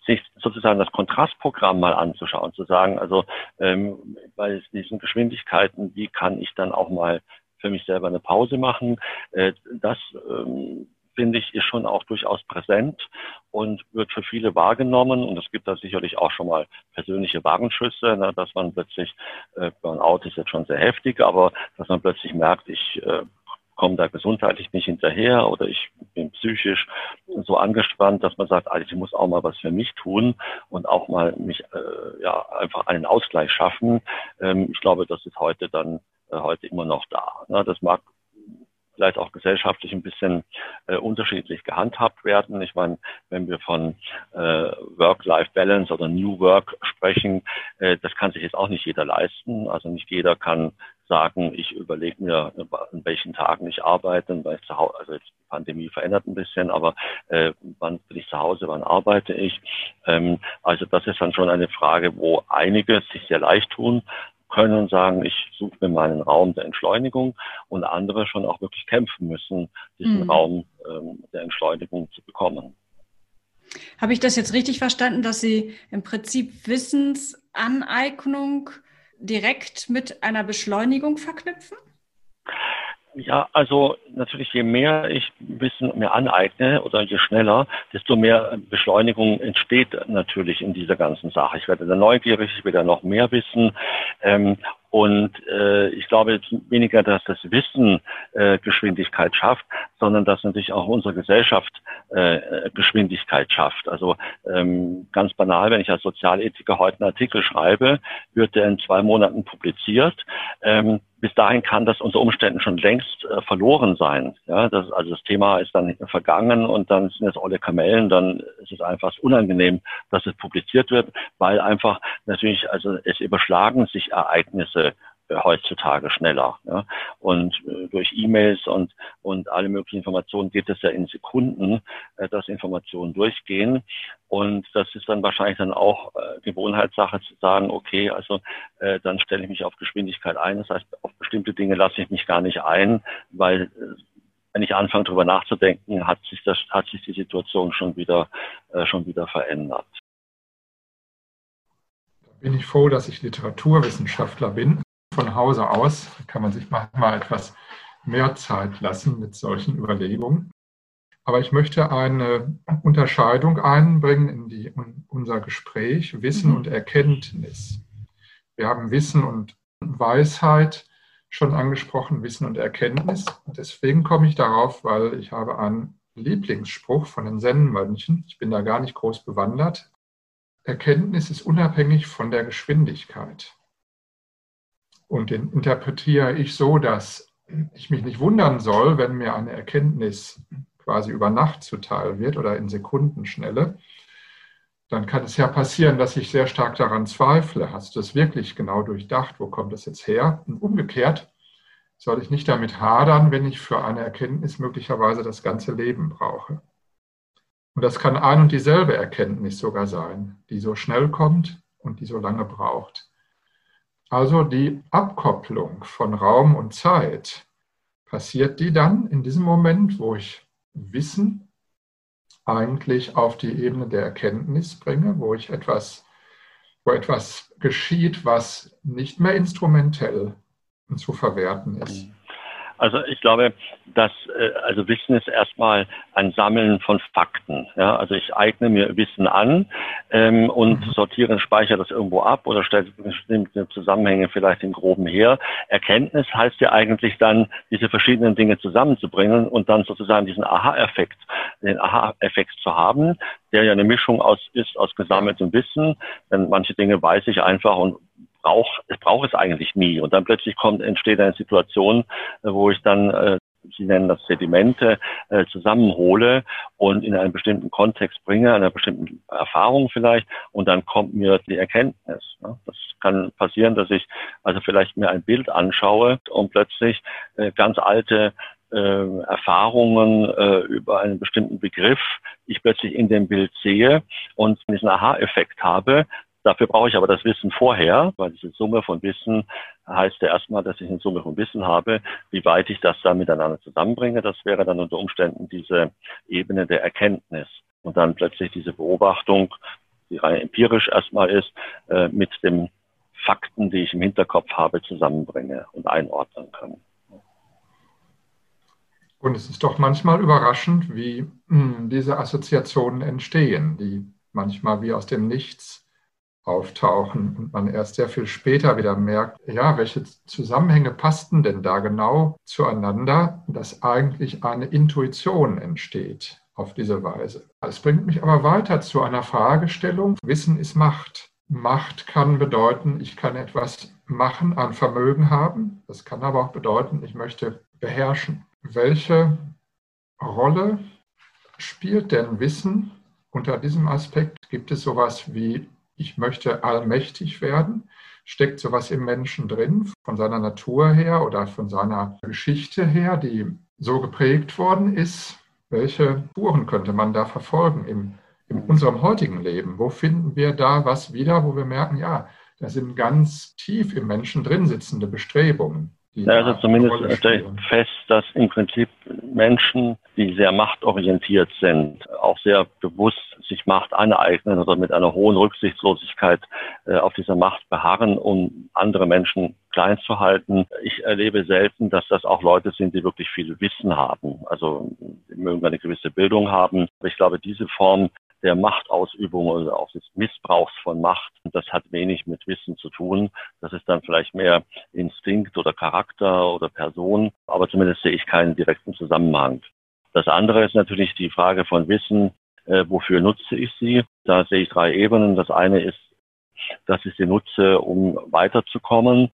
sich sozusagen das Kontrastprogramm mal anzuschauen, zu sagen, also ähm, bei diesen Geschwindigkeiten, wie kann ich dann auch mal für mich selber eine Pause machen, äh, das ähm, finde ich, ist schon auch durchaus präsent und wird für viele wahrgenommen. Und es gibt da sicherlich auch schon mal persönliche Warnschüsse, ne, dass man plötzlich, äh, Burnout ist jetzt schon sehr heftig, aber dass man plötzlich merkt, ich äh, komme da gesundheitlich nicht hinterher oder ich bin psychisch so angespannt, dass man sagt, also ich muss auch mal was für mich tun und auch mal mich äh, ja einfach einen Ausgleich schaffen. Ähm, ich glaube, das ist heute dann äh, heute immer noch da. Ne? Das mag vielleicht auch gesellschaftlich ein bisschen äh, unterschiedlich gehandhabt werden. Ich meine, wenn wir von äh, Work-Life-Balance oder New Work sprechen, äh, das kann sich jetzt auch nicht jeder leisten. Also nicht jeder kann sagen, ich überlege mir, an welchen Tagen ich arbeite, weil ich zu Hause, also die Pandemie verändert ein bisschen, aber äh, wann bin ich zu Hause, wann arbeite ich? Ähm, also das ist dann schon eine Frage, wo einige sich sehr leicht tun können und sagen, ich suche mir meinen Raum der Entschleunigung und andere schon auch wirklich kämpfen müssen, diesen mhm. Raum ähm, der Entschleunigung zu bekommen. Habe ich das jetzt richtig verstanden, dass Sie im Prinzip Wissensaneignung direkt mit einer Beschleunigung verknüpfen? Ja, also natürlich, je mehr ich Wissen mir aneigne oder je schneller, desto mehr Beschleunigung entsteht natürlich in dieser ganzen Sache. Ich werde dann neugierig, ich will dann noch mehr wissen. Ähm, und äh, ich glaube weniger, dass das Wissen äh, Geschwindigkeit schafft, sondern dass natürlich auch unsere Gesellschaft äh, Geschwindigkeit schafft. Also ähm, ganz banal, wenn ich als Sozialethiker heute einen Artikel schreibe, wird der in zwei Monaten publiziert. Ähm, bis dahin kann das unter Umständen schon längst äh, verloren sein. Ja, das, also das Thema ist dann vergangen und dann sind es alle Kamellen, dann ist es einfach unangenehm, dass es publiziert wird, weil einfach natürlich, also es überschlagen sich Ereignisse heutzutage schneller. Ja. Und äh, durch E-Mails und, und alle möglichen Informationen geht es ja in Sekunden, äh, dass Informationen durchgehen. Und das ist dann wahrscheinlich dann auch äh, Gewohnheitssache zu sagen, okay, also äh, dann stelle ich mich auf Geschwindigkeit ein. Das heißt, auf bestimmte Dinge lasse ich mich gar nicht ein, weil äh, wenn ich anfange darüber nachzudenken, hat sich das, hat sich die Situation schon wieder, äh, schon wieder verändert. Bin ich froh, dass ich Literaturwissenschaftler bin von Hause aus kann man sich manchmal etwas mehr Zeit lassen mit solchen Überlegungen. Aber ich möchte eine Unterscheidung einbringen in, die, in unser Gespräch, Wissen mhm. und Erkenntnis. Wir haben Wissen und Weisheit schon angesprochen, Wissen und Erkenntnis. Und deswegen komme ich darauf, weil ich habe einen Lieblingsspruch von den Zen-Mönchen. Ich bin da gar nicht groß bewandert. Erkenntnis ist unabhängig von der Geschwindigkeit. Und den interpretiere ich so, dass ich mich nicht wundern soll, wenn mir eine Erkenntnis quasi über Nacht zuteil wird oder in Sekundenschnelle. Dann kann es ja passieren, dass ich sehr stark daran zweifle. Hast du es wirklich genau durchdacht? Wo kommt das jetzt her? Und umgekehrt soll ich nicht damit hadern, wenn ich für eine Erkenntnis möglicherweise das ganze Leben brauche. Und das kann ein und dieselbe Erkenntnis sogar sein, die so schnell kommt und die so lange braucht. Also die Abkopplung von Raum und Zeit, passiert die dann in diesem Moment, wo ich Wissen eigentlich auf die Ebene der Erkenntnis bringe, wo ich etwas, wo etwas geschieht, was nicht mehr instrumentell zu verwerten ist. Also ich glaube, dass äh, also Wissen ist erstmal ein Sammeln von Fakten. Ja? Also ich eigne mir Wissen an ähm, und mhm. sortiere und speichere das irgendwo ab oder stelle bestimmte Zusammenhänge vielleicht im Groben her. Erkenntnis heißt ja eigentlich dann, diese verschiedenen Dinge zusammenzubringen und dann sozusagen diesen Aha-Effekt, den Aha-Effekt zu haben, der ja eine Mischung aus ist aus gesammeltem Wissen. Denn manche Dinge weiß ich einfach und brauche es braucht es eigentlich nie. Und dann plötzlich kommt, entsteht eine Situation, äh, wo ich dann, äh, Sie nennen das Sedimente, äh, zusammenhole und in einen bestimmten Kontext bringe, einer bestimmten Erfahrung vielleicht, und dann kommt mir die Erkenntnis. Ne? Das kann passieren, dass ich also vielleicht mir ein Bild anschaue und plötzlich äh, ganz alte äh, Erfahrungen äh, über einen bestimmten Begriff ich plötzlich in dem Bild sehe und diesen Aha-Effekt habe, Dafür brauche ich aber das Wissen vorher, weil diese Summe von Wissen heißt ja erstmal, dass ich eine Summe von Wissen habe. Wie weit ich das dann miteinander zusammenbringe, das wäre dann unter Umständen diese Ebene der Erkenntnis. Und dann plötzlich diese Beobachtung, die rein empirisch erstmal ist, äh, mit den Fakten, die ich im Hinterkopf habe, zusammenbringe und einordnen kann. Und es ist doch manchmal überraschend, wie hm, diese Assoziationen entstehen, die manchmal wie aus dem Nichts auftauchen und man erst sehr viel später wieder merkt, ja, welche Zusammenhänge passten denn da genau zueinander, dass eigentlich eine Intuition entsteht auf diese Weise. Es bringt mich aber weiter zu einer Fragestellung. Wissen ist Macht. Macht kann bedeuten, ich kann etwas machen, ein Vermögen haben. Das kann aber auch bedeuten, ich möchte beherrschen. Welche Rolle spielt denn Wissen unter diesem Aspekt? Gibt es sowas wie ich möchte allmächtig werden. Steckt sowas im Menschen drin, von seiner Natur her oder von seiner Geschichte her, die so geprägt worden ist? Welche Spuren könnte man da verfolgen im, in unserem heutigen Leben? Wo finden wir da was wieder, wo wir merken, ja, da sind ganz tief im Menschen drin sitzende Bestrebungen. Ja, also zumindest stelle ich fest, dass im Prinzip Menschen, die sehr machtorientiert sind, auch sehr bewusst sich Macht aneignen oder mit einer hohen Rücksichtslosigkeit äh, auf dieser Macht beharren, um andere Menschen klein zu halten. Ich erlebe selten, dass das auch Leute sind, die wirklich viel Wissen haben. Also die mögen eine gewisse Bildung haben. Aber ich glaube, diese Form der Machtausübung oder auch des Missbrauchs von Macht. Das hat wenig mit Wissen zu tun. Das ist dann vielleicht mehr Instinkt oder Charakter oder Person, aber zumindest sehe ich keinen direkten Zusammenhang. Das andere ist natürlich die Frage von Wissen, äh, wofür nutze ich sie? Da sehe ich drei Ebenen. Das eine ist, dass ich sie nutze, um weiterzukommen.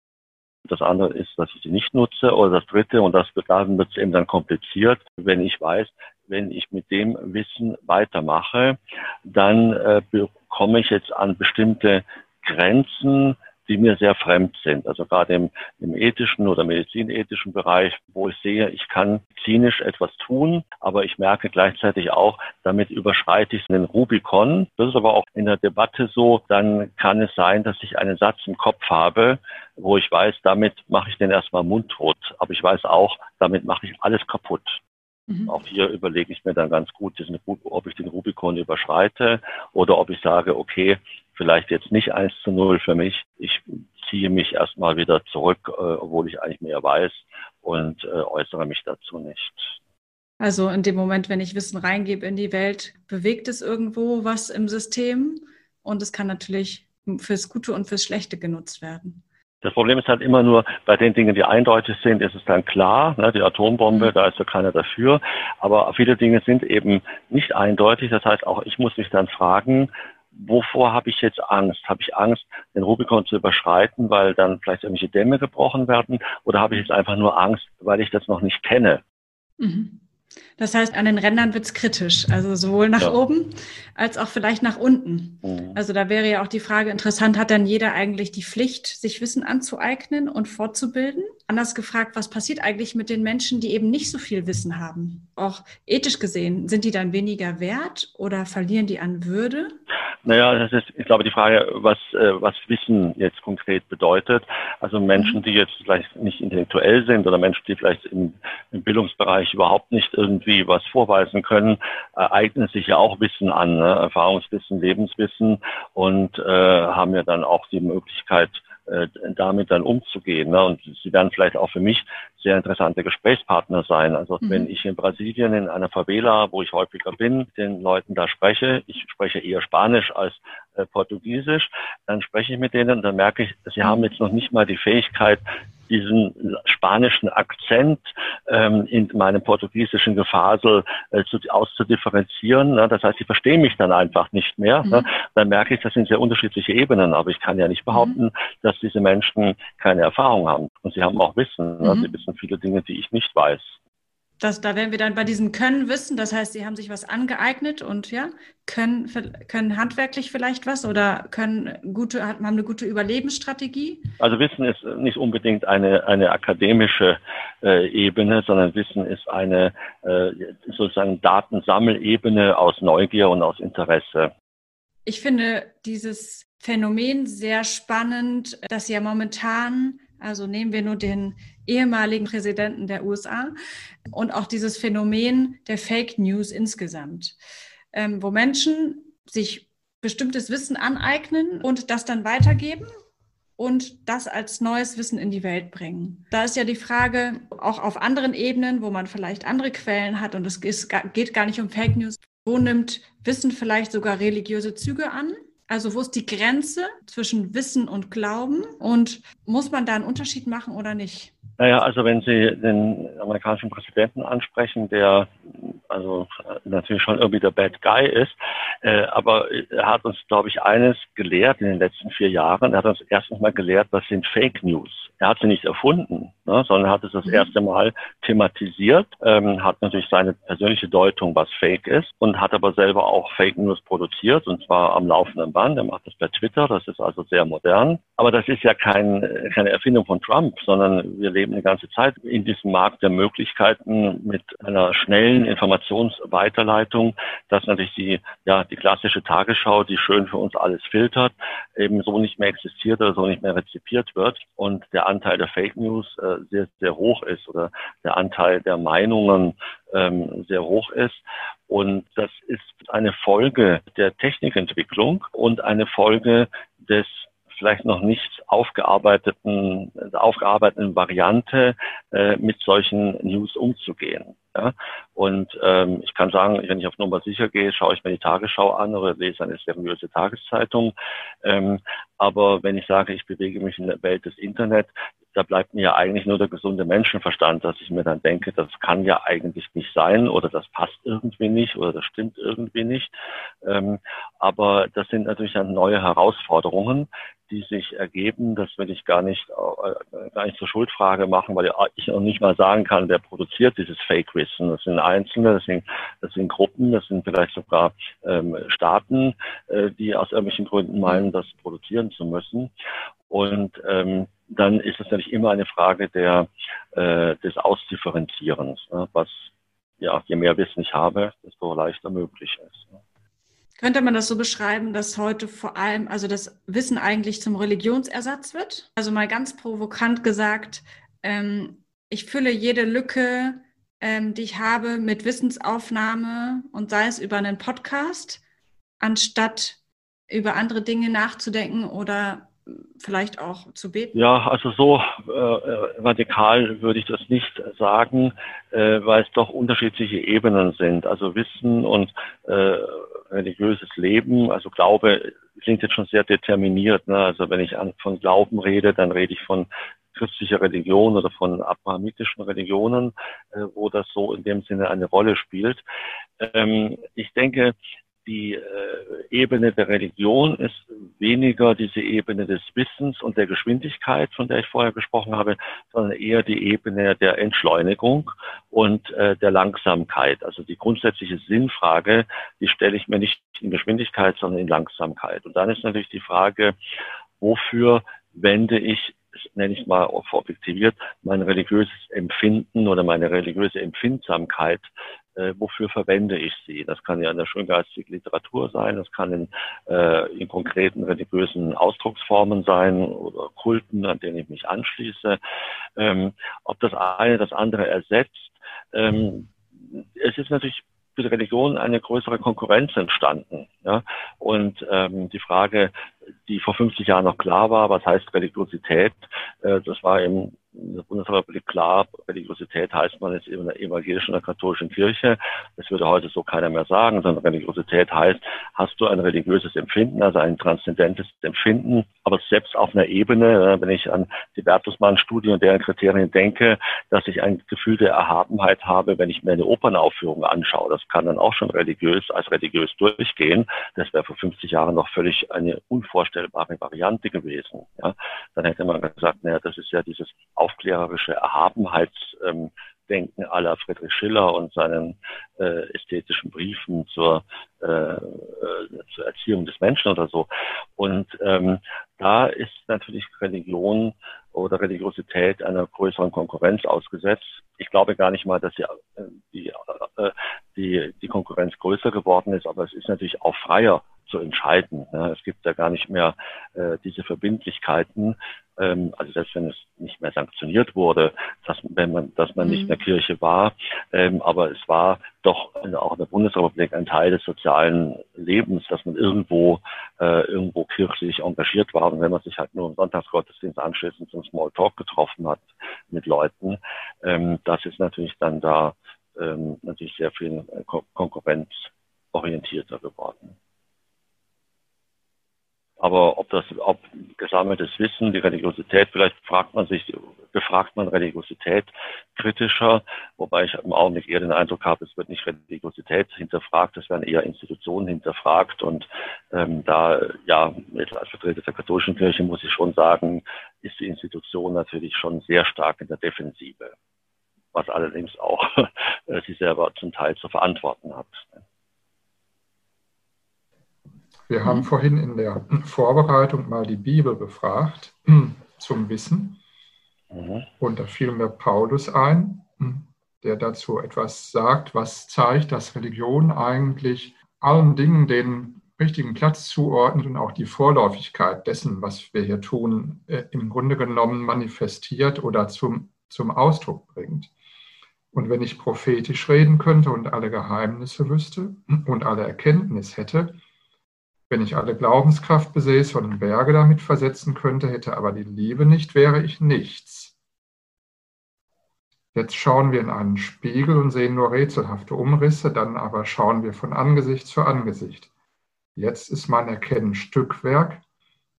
Das andere ist, dass ich sie nicht nutze. Oder das dritte, und das wird es eben dann kompliziert, wenn ich weiß, wenn ich mit dem Wissen weitermache, dann äh, bekomme ich jetzt an bestimmte Grenzen, die mir sehr fremd sind. Also gerade im, im ethischen oder medizinethischen Bereich, wo ich sehe, ich kann klinisch etwas tun, aber ich merke gleichzeitig auch, damit überschreite ich den Rubikon. Das ist aber auch in der Debatte so, dann kann es sein, dass ich einen Satz im Kopf habe, wo ich weiß, damit mache ich den erstmal mundtot. Aber ich weiß auch, damit mache ich alles kaputt. Mhm. Auch hier überlege ich mir dann ganz gut, ob ich den Rubikon überschreite oder ob ich sage, okay, vielleicht jetzt nicht 1 zu 0 für mich. Ich ziehe mich erstmal wieder zurück, äh, obwohl ich eigentlich mehr weiß und äh, äußere mich dazu nicht. Also in dem Moment, wenn ich Wissen reingebe in die Welt, bewegt es irgendwo was im System und es kann natürlich fürs Gute und fürs Schlechte genutzt werden. Das Problem ist halt immer nur, bei den Dingen, die eindeutig sind, ist es dann klar, ne, die Atombombe, mhm. da ist ja keiner dafür. Aber viele Dinge sind eben nicht eindeutig. Das heißt, auch ich muss mich dann fragen, wovor habe ich jetzt Angst? Habe ich Angst, den Rubikon zu überschreiten, weil dann vielleicht irgendwelche Dämme gebrochen werden? Oder habe ich jetzt einfach nur Angst, weil ich das noch nicht kenne? Mhm. Das heißt, an den Rändern wird es kritisch, also sowohl nach ja. oben als auch vielleicht nach unten. Mhm. Also da wäre ja auch die Frage interessant, hat dann jeder eigentlich die Pflicht, sich Wissen anzueignen und fortzubilden? Anders gefragt, was passiert eigentlich mit den Menschen, die eben nicht so viel Wissen haben? Auch ethisch gesehen, sind die dann weniger wert oder verlieren die an Würde? Naja, das ist, ich glaube, die Frage, was, äh, was Wissen jetzt konkret bedeutet. Also Menschen, mhm. die jetzt vielleicht nicht intellektuell sind oder Menschen, die vielleicht im, im Bildungsbereich überhaupt nicht irgendwie was vorweisen können, äh, eignen sich ja auch Wissen an, ne? Erfahrungswissen, Lebenswissen und äh, haben ja dann auch die Möglichkeit, äh, damit dann umzugehen. Ne? Und sie werden vielleicht auch für mich sehr interessante Gesprächspartner sein. Also mhm. wenn ich in Brasilien in einer Favela, wo ich häufiger bin, den Leuten da spreche, ich spreche eher Spanisch als äh, Portugiesisch, dann spreche ich mit denen und dann merke ich, sie haben jetzt noch nicht mal die Fähigkeit, diesen spanischen Akzent ähm, in meinem portugiesischen Gefasel äh, zu, auszudifferenzieren. Ne? Das heißt, sie verstehen mich dann einfach nicht mehr. Ne? Mhm. Ne? Dann merke ich, das sind sehr unterschiedliche Ebenen, aber ich kann ja nicht behaupten, mhm. dass diese Menschen keine Erfahrung haben. Und sie haben auch Wissen. Ne? Mhm. Ne? Sie wissen viele Dinge, die ich nicht weiß. Das, da wären wir dann bei diesem Können wissen. Das heißt, sie haben sich was angeeignet und ja, können, können handwerklich vielleicht was oder können gute, haben eine gute Überlebensstrategie? Also Wissen ist nicht unbedingt eine, eine akademische äh, Ebene, sondern Wissen ist eine äh, sozusagen Datensammelebene aus Neugier und aus Interesse. Ich finde dieses Phänomen sehr spannend, dass ja momentan also nehmen wir nur den ehemaligen Präsidenten der USA und auch dieses Phänomen der Fake News insgesamt, ähm, wo Menschen sich bestimmtes Wissen aneignen und das dann weitergeben und das als neues Wissen in die Welt bringen. Da ist ja die Frage, auch auf anderen Ebenen, wo man vielleicht andere Quellen hat und es geht gar nicht um Fake News, wo nimmt Wissen vielleicht sogar religiöse Züge an? Also wo ist die Grenze zwischen Wissen und Glauben und muss man da einen Unterschied machen oder nicht? Naja, also wenn Sie den amerikanischen Präsidenten ansprechen, der also natürlich schon irgendwie der Bad Guy ist, äh, aber er hat uns, glaube ich, eines gelehrt in den letzten vier Jahren. Er hat uns erstens mal gelehrt, was sind Fake News. Er hat sie nicht erfunden, ne, sondern hat es das mhm. erste Mal thematisiert, ähm, hat natürlich seine persönliche Deutung, was Fake ist, und hat aber selber auch Fake News produziert, und zwar am laufenden Band. Er macht das per Twitter, das ist also sehr modern. Aber das ist ja kein, keine Erfindung von Trump, sondern wir leben eine ganze Zeit in diesem Markt der Möglichkeiten mit einer schnellen Informationsweiterleitung, dass natürlich die, ja, die klassische Tagesschau, die schön für uns alles filtert, eben so nicht mehr existiert oder so nicht mehr rezipiert wird. Und der Anteil der Fake News äh, sehr, sehr hoch ist oder der Anteil der Meinungen ähm, sehr hoch ist. Und das ist eine Folge der Technikentwicklung und eine Folge des vielleicht noch nicht aufgearbeiteten, aufgearbeiteten Variante äh, mit solchen News umzugehen. Ja? Und ähm, ich kann sagen, wenn ich auf Nummer sicher gehe, schaue ich mir die Tagesschau an oder lese eine seriöse Tageszeitung. Ähm, aber wenn ich sage, ich bewege mich in der Welt des Internet, da bleibt mir ja eigentlich nur der gesunde Menschenverstand, dass ich mir dann denke, das kann ja eigentlich nicht sein oder das passt irgendwie nicht oder das stimmt irgendwie nicht. Ähm, aber das sind natürlich dann neue Herausforderungen, die sich ergeben. Das will ich gar nicht, äh, gar nicht zur Schuldfrage machen, weil ich auch nicht mal sagen kann, wer produziert dieses Fake-Wissen. Das sind Einzelne, das sind, das sind Gruppen, das sind vielleicht sogar ähm, Staaten, äh, die aus irgendwelchen Gründen meinen, das produzieren zu müssen. Und ähm, dann ist es natürlich immer eine Frage der, äh, des Ausdifferenzierens, ne? was ja, je mehr Wissen ich habe, desto leichter möglich ist. Ne? Könnte man das so beschreiben, dass heute vor allem, also das Wissen eigentlich zum Religionsersatz wird? Also mal ganz provokant gesagt, ähm, ich fülle jede Lücke, ähm, die ich habe, mit Wissensaufnahme und sei es über einen Podcast, anstatt über andere Dinge nachzudenken oder vielleicht auch zu beten? Ja, also so äh, radikal würde ich das nicht sagen, äh, weil es doch unterschiedliche Ebenen sind. Also Wissen und äh, religiöses Leben, also Glaube klingt jetzt schon sehr determiniert. Ne? Also wenn ich an, von Glauben rede, dann rede ich von christlicher Religion oder von abrahamitischen Religionen, äh, wo das so in dem Sinne eine Rolle spielt. Ähm, ich denke, die äh, Ebene der Religion ist weniger diese Ebene des Wissens und der Geschwindigkeit, von der ich vorher gesprochen habe, sondern eher die Ebene der Entschleunigung und äh, der Langsamkeit. Also die grundsätzliche Sinnfrage, die stelle ich mir nicht in Geschwindigkeit, sondern in Langsamkeit. Und dann ist natürlich die Frage, wofür wende ich nenne ich mal objektiviert, mein religiöses Empfinden oder meine religiöse Empfindsamkeit äh, wofür verwende ich sie. Das kann ja in der schöngeistigen Literatur sein, das kann in, äh, in konkreten religiösen Ausdrucksformen sein oder Kulten, an denen ich mich anschließe. Ähm, ob das eine das andere ersetzt, ähm, es ist natürlich für die Religion eine größere Konkurrenz entstanden. Ja? Und ähm, die Frage, die vor 50 Jahren noch klar war, was heißt Religiosität, äh, das war im in der Bundesrepublik klar, Religiosität heißt man jetzt in der evangelischen oder katholischen Kirche. Das würde heute so keiner mehr sagen, sondern Religiosität heißt, hast du ein religiöses Empfinden, also ein transzendentes Empfinden, aber selbst auf einer Ebene, wenn ich an die Bertelsmann-Studie und deren Kriterien denke, dass ich ein Gefühl der Erhabenheit habe, wenn ich mir eine Opernaufführung anschaue. Das kann dann auch schon religiös als religiös durchgehen. Das wäre vor 50 Jahren noch völlig eine unvorstellbare Variante gewesen. Ja, dann hätte man gesagt, naja, das ist ja dieses aufklärerische Erhabenheitsdenken aller Friedrich Schiller und seinen äh, ästhetischen Briefen zur, äh, äh, zur Erziehung des Menschen oder so. Und ähm, da ist natürlich Religion oder Religiosität einer größeren Konkurrenz ausgesetzt. Ich glaube gar nicht mal, dass die, die, die, die Konkurrenz größer geworden ist, aber es ist natürlich auch freier zu entscheiden. Es gibt ja gar nicht mehr diese Verbindlichkeiten, ähm, also selbst wenn es nicht mehr sanktioniert wurde, dass, wenn man, dass man mhm. nicht in der Kirche war, ähm, aber es war doch auch in der Bundesrepublik ein Teil des sozialen Lebens, dass man irgendwo äh, irgendwo kirchlich engagiert war und wenn man sich halt nur im Sonntagsgottesdienst anschließend zum Smalltalk getroffen hat mit Leuten, ähm, das ist natürlich dann da ähm, natürlich sehr viel konkurrenzorientierter geworden. Aber ob das, ob gesammeltes Wissen, die Religiosität, vielleicht fragt man sich, befragt man Religiosität kritischer, wobei ich im Augenblick eher den Eindruck habe, es wird nicht Religiosität hinterfragt, es werden eher Institutionen hinterfragt und ähm, da, ja, als Vertreter der katholischen Kirche muss ich schon sagen, ist die Institution natürlich schon sehr stark in der Defensive, was allerdings auch äh, sie selber zum Teil zu verantworten hat. Wir haben mhm. vorhin in der Vorbereitung mal die Bibel befragt zum Wissen. Mhm. Und da fiel mir Paulus ein, der dazu etwas sagt, was zeigt, dass Religion eigentlich allen Dingen den richtigen Platz zuordnet und auch die Vorläufigkeit dessen, was wir hier tun, äh, im Grunde genommen manifestiert oder zum, zum Ausdruck bringt. Und wenn ich prophetisch reden könnte und alle Geheimnisse wüsste und alle Erkenntnis hätte, wenn ich alle Glaubenskraft besäße und Berge damit versetzen könnte, hätte aber die Liebe nicht, wäre ich nichts. Jetzt schauen wir in einen Spiegel und sehen nur rätselhafte Umrisse, dann aber schauen wir von Angesicht zu Angesicht. Jetzt ist mein Erkennen Stückwerk,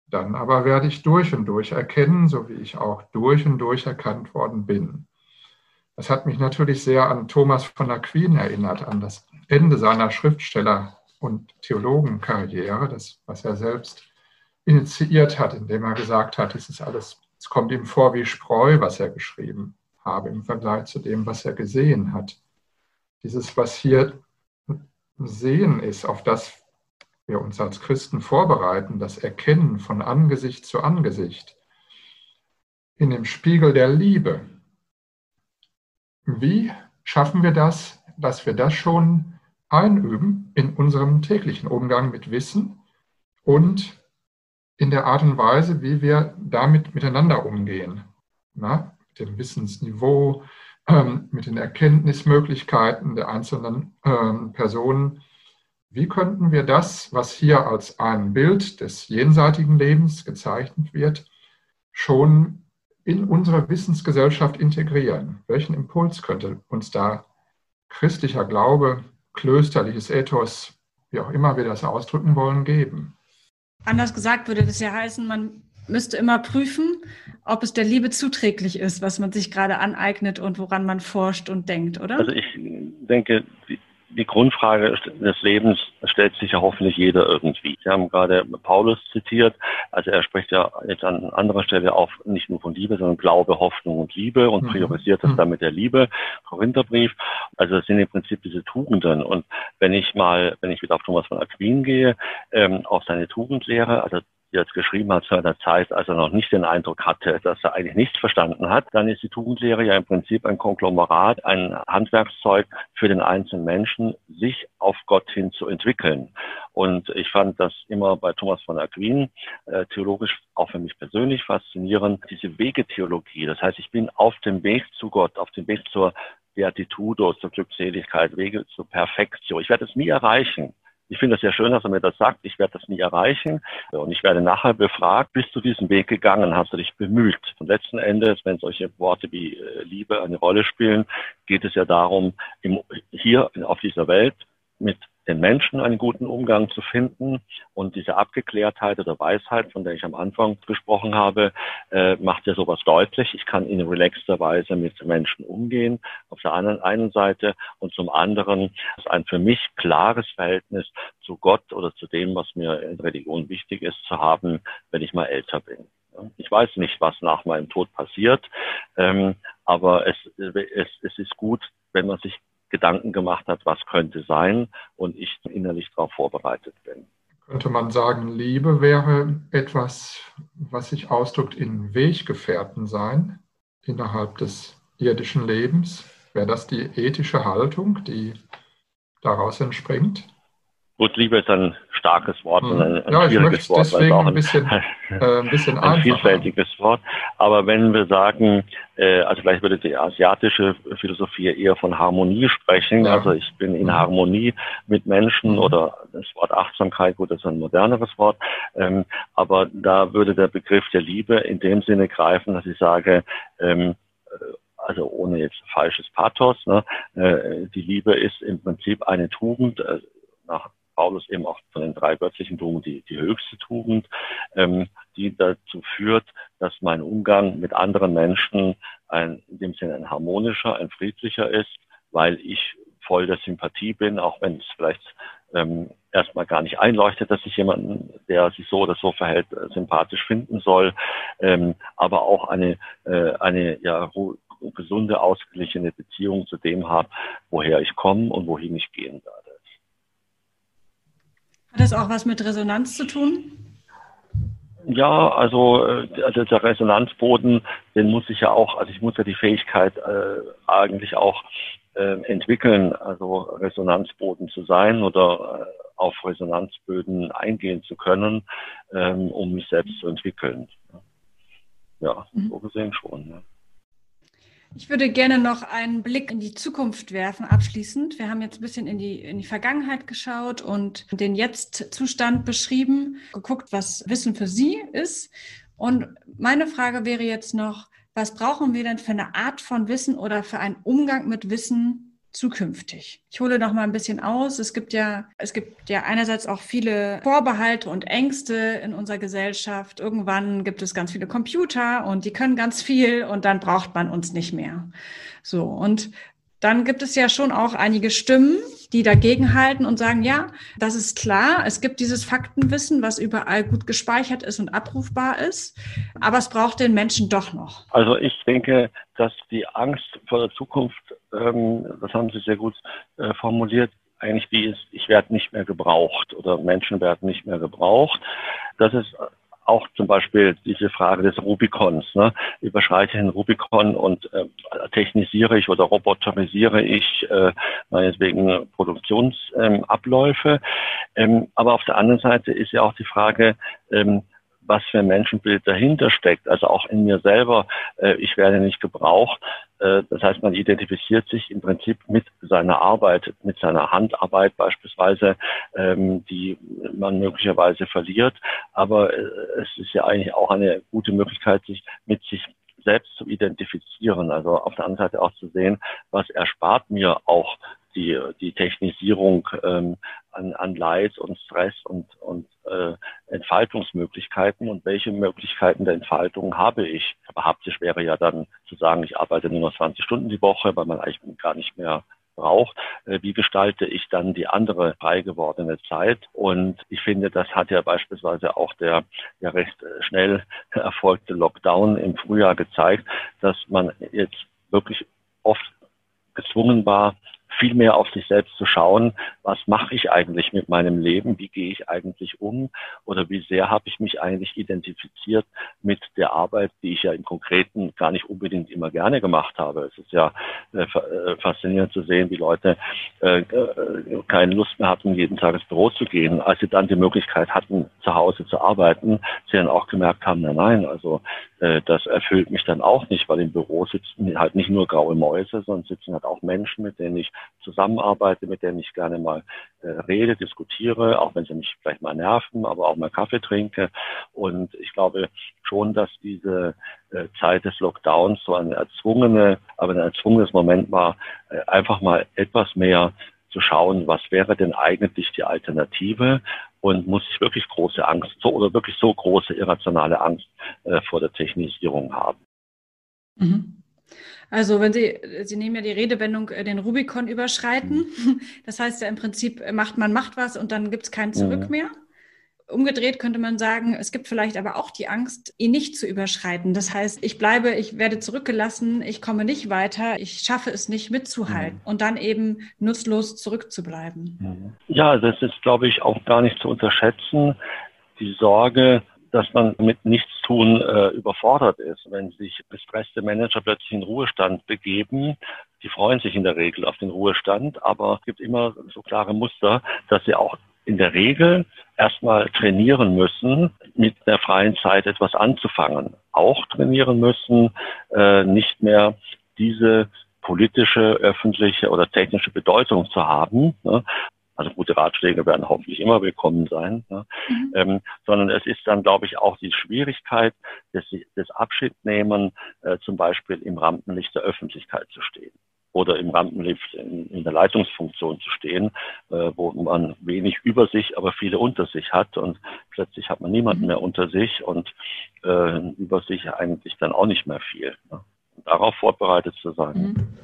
dann aber werde ich durch und durch erkennen, so wie ich auch durch und durch erkannt worden bin. Das hat mich natürlich sehr an Thomas von Aquin erinnert, an das Ende seiner Schriftsteller und Theologenkarriere, das, was er selbst initiiert hat, indem er gesagt hat, es ist alles, es kommt ihm vor wie Spreu, was er geschrieben habe im Vergleich zu dem, was er gesehen hat. Dieses, was hier sehen ist, auf das wir uns als Christen vorbereiten, das Erkennen von Angesicht zu Angesicht, in dem Spiegel der Liebe. Wie schaffen wir das, dass wir das schon einüben in unserem täglichen Umgang mit Wissen und in der Art und Weise, wie wir damit miteinander umgehen. Na, mit dem Wissensniveau, ähm, mit den Erkenntnismöglichkeiten der einzelnen ähm, Personen. Wie könnten wir das, was hier als ein Bild des jenseitigen Lebens gezeichnet wird, schon in unsere Wissensgesellschaft integrieren? Welchen Impuls könnte uns da christlicher Glaube klösterliches Ethos, wie auch immer wir das ausdrücken wollen, geben. Anders gesagt würde das ja heißen, man müsste immer prüfen, ob es der Liebe zuträglich ist, was man sich gerade aneignet und woran man forscht und denkt, oder? Also ich denke, die Grundfrage des Lebens stellt sich ja hoffentlich jeder irgendwie. Sie haben gerade Paulus zitiert, also er spricht ja jetzt an anderer Stelle auch nicht nur von Liebe, sondern Glaube, Hoffnung und Liebe und mhm. priorisiert das mhm. dann mit der Liebe, Korintherbrief. Also das sind im Prinzip diese Tugenden. Und wenn ich mal, wenn ich wieder auf Thomas von Aquin gehe, ähm, auf seine Tugendlehre, also jetzt geschrieben hat zu einer Zeit, als er noch nicht den Eindruck hatte, dass er eigentlich nichts verstanden hat, dann ist die Tugendlehre ja im Prinzip ein Konglomerat, ein Handwerkszeug für den einzelnen Menschen, sich auf Gott hin zu entwickeln. Und ich fand das immer bei Thomas von Aquin äh, theologisch auch für mich persönlich faszinierend, diese Wegetheologie. Das heißt, ich bin auf dem Weg zu Gott, auf dem Weg zur Beatitudo, zur Glückseligkeit, Wege zur Perfektion. Ich werde es nie erreichen. Ich finde es sehr schön, dass er mir das sagt. Ich werde das nie erreichen. Und ich werde nachher befragt, bist du diesen Weg gegangen? Hast du dich bemüht? Und letzten Endes, wenn solche Worte wie äh, Liebe eine Rolle spielen, geht es ja darum, hier auf dieser Welt mit den Menschen einen guten Umgang zu finden. Und diese Abgeklärtheit oder Weisheit, von der ich am Anfang gesprochen habe, äh, macht ja sowas deutlich. Ich kann in relaxter Weise mit Menschen umgehen, auf der anderen einen Seite. Und zum anderen ist ein für mich klares Verhältnis zu Gott oder zu dem, was mir in Religion wichtig ist, zu haben, wenn ich mal älter bin. Ich weiß nicht, was nach meinem Tod passiert, ähm, aber es, es, es ist gut, wenn man sich Gedanken gemacht hat, was könnte sein und ich innerlich darauf vorbereitet bin. Könnte man sagen, Liebe wäre etwas, was sich ausdrückt in Weggefährten sein innerhalb des irdischen Lebens? Wäre das die ethische Haltung, die daraus entspringt? Gut, Liebe ist ein starkes Wort und ein, ein ja, schwieriges Wort, deswegen auch ein, bisschen, äh, ein, bisschen ein vielfältiges Wort. Aber wenn wir sagen, äh, also vielleicht würde die asiatische Philosophie eher von Harmonie sprechen. Ja. Also ich bin in mhm. Harmonie mit Menschen mhm. oder das Wort Achtsamkeit, gut, das ist ein moderneres Wort. Ähm, aber da würde der Begriff der Liebe in dem Sinne greifen, dass ich sage, ähm, äh, also ohne jetzt falsches Pathos, ne, äh, die Liebe ist im Prinzip eine Tugend, äh, nach Paulus eben auch von den drei göttlichen Tugenden die, die höchste Tugend, ähm, die dazu führt, dass mein Umgang mit anderen Menschen ein, in dem Sinne ein harmonischer, ein friedlicher ist, weil ich voll der Sympathie bin, auch wenn es vielleicht ähm, erstmal gar nicht einleuchtet, dass ich jemanden, der sich so oder so verhält, äh, sympathisch finden soll, ähm, aber auch eine, äh, eine ja, gesunde, ausgeglichene Beziehung zu dem habe, woher ich komme und wohin ich gehen werde. Hat das auch was mit Resonanz zu tun? Ja, also, äh, also der Resonanzboden, den muss ich ja auch, also ich muss ja die Fähigkeit äh, eigentlich auch äh, entwickeln, also Resonanzboden zu sein oder äh, auf Resonanzböden eingehen zu können, ähm, um mich selbst zu entwickeln. Ja, mhm. so gesehen schon. Ja. Ich würde gerne noch einen Blick in die Zukunft werfen, abschließend. Wir haben jetzt ein bisschen in die, in die Vergangenheit geschaut und den Jetzt-Zustand beschrieben, geguckt, was Wissen für Sie ist. Und meine Frage wäre jetzt noch, was brauchen wir denn für eine Art von Wissen oder für einen Umgang mit Wissen zukünftig. Ich hole noch mal ein bisschen aus. Es gibt ja, es gibt ja einerseits auch viele Vorbehalte und Ängste in unserer Gesellschaft. Irgendwann gibt es ganz viele Computer und die können ganz viel und dann braucht man uns nicht mehr. So. Und dann gibt es ja schon auch einige Stimmen, die dagegen halten und sagen, ja, das ist klar, es gibt dieses Faktenwissen, was überall gut gespeichert ist und abrufbar ist, aber es braucht den Menschen doch noch. Also ich denke, dass die Angst vor der Zukunft, ähm, das haben Sie sehr gut äh, formuliert, eigentlich die ist, ich werde nicht mehr gebraucht oder Menschen werden nicht mehr gebraucht. Das ist auch zum Beispiel diese Frage des Rubikons. Ne? Überschreite ich den Rubikon und äh, technisiere ich oder roboterisiere ich äh, meinetwegen Produktionsabläufe. Ähm, aber auf der anderen Seite ist ja auch die Frage, ähm, was für ein Menschenbild dahinter steckt. Also auch in mir selber, äh, ich werde nicht gebraucht. Äh, das heißt, man identifiziert sich im Prinzip mit seiner Arbeit, mit seiner Handarbeit beispielsweise, ähm, die man möglicherweise verliert. Aber äh, es ist ja eigentlich auch eine gute Möglichkeit, sich mit sich selbst zu identifizieren. Also auf der anderen Seite auch zu sehen, was erspart mir auch die, die Technisierung ähm, an, an Leid und Stress und, und äh, Entfaltungsmöglichkeiten und welche Möglichkeiten der Entfaltung habe ich. Aber haptisch wäre ja dann zu sagen, ich arbeite nur noch 20 Stunden die Woche, weil man eigentlich gar nicht mehr brauche, äh, wie gestalte ich dann die andere frei gewordene Zeit? Und ich finde, das hat ja beispielsweise auch der ja recht äh, schnell erfolgte Lockdown im Frühjahr gezeigt, dass man jetzt wirklich oft gezwungen war, viel mehr auf sich selbst zu schauen, was mache ich eigentlich mit meinem Leben, wie gehe ich eigentlich um oder wie sehr habe ich mich eigentlich identifiziert mit der Arbeit, die ich ja im Konkreten gar nicht unbedingt immer gerne gemacht habe. Es ist ja äh, äh faszinierend zu sehen, wie Leute äh, äh, keine Lust mehr hatten, jeden Tag ins Büro zu gehen. Als sie dann die Möglichkeit hatten, zu Hause zu arbeiten, sie dann auch gemerkt haben, nein, nein, also äh, das erfüllt mich dann auch nicht, weil im Büro sitzen halt nicht nur graue Mäuse, sondern sitzen halt auch Menschen, mit denen ich zusammenarbeite, mit denen ich gerne mal äh, rede, diskutiere, auch wenn sie mich vielleicht mal nerven, aber auch mal Kaffee trinke. Und ich glaube schon, dass diese äh, Zeit des Lockdowns so eine erzwungene, aber ein erzwungenes Moment war, äh, einfach mal etwas mehr zu schauen, was wäre denn eigentlich die Alternative und muss ich wirklich große Angst so oder wirklich so große irrationale Angst äh, vor der Technisierung haben. Mhm. Also wenn Sie, Sie nehmen ja die Redewendung äh, den Rubikon überschreiten. Mhm. Das heißt ja im Prinzip, äh, macht man macht was und dann gibt es kein Zurück mhm. mehr. Umgedreht könnte man sagen, es gibt vielleicht aber auch die Angst, ihn nicht zu überschreiten. Das heißt, ich bleibe, ich werde zurückgelassen, ich komme nicht weiter, ich schaffe es nicht mitzuhalten mhm. und dann eben nutzlos zurückzubleiben. Ja, das ist, glaube ich, auch gar nicht zu unterschätzen. Die Sorge, dass man mit Nichtstun äh, überfordert ist. Wenn sich gestresste Manager plötzlich in Ruhestand begeben, die freuen sich in der Regel auf den Ruhestand, aber es gibt immer so klare Muster, dass sie auch in der Regel erstmal trainieren müssen, mit der freien Zeit etwas anzufangen. Auch trainieren müssen, äh, nicht mehr diese politische, öffentliche oder technische Bedeutung zu haben. Ne? Also gute Ratschläge werden hoffentlich immer willkommen sein, ne? mhm. ähm, sondern es ist dann, glaube ich, auch die Schwierigkeit des, des Abschiednehmen, äh, zum Beispiel im Rampenlicht der Öffentlichkeit zu stehen oder im Rampenlicht in, in der Leitungsfunktion zu stehen, äh, wo man wenig über sich, aber viele unter sich hat und plötzlich hat man niemanden mhm. mehr unter sich und äh, über sich eigentlich dann auch nicht mehr viel. Ne? Darauf vorbereitet zu sein. Mhm.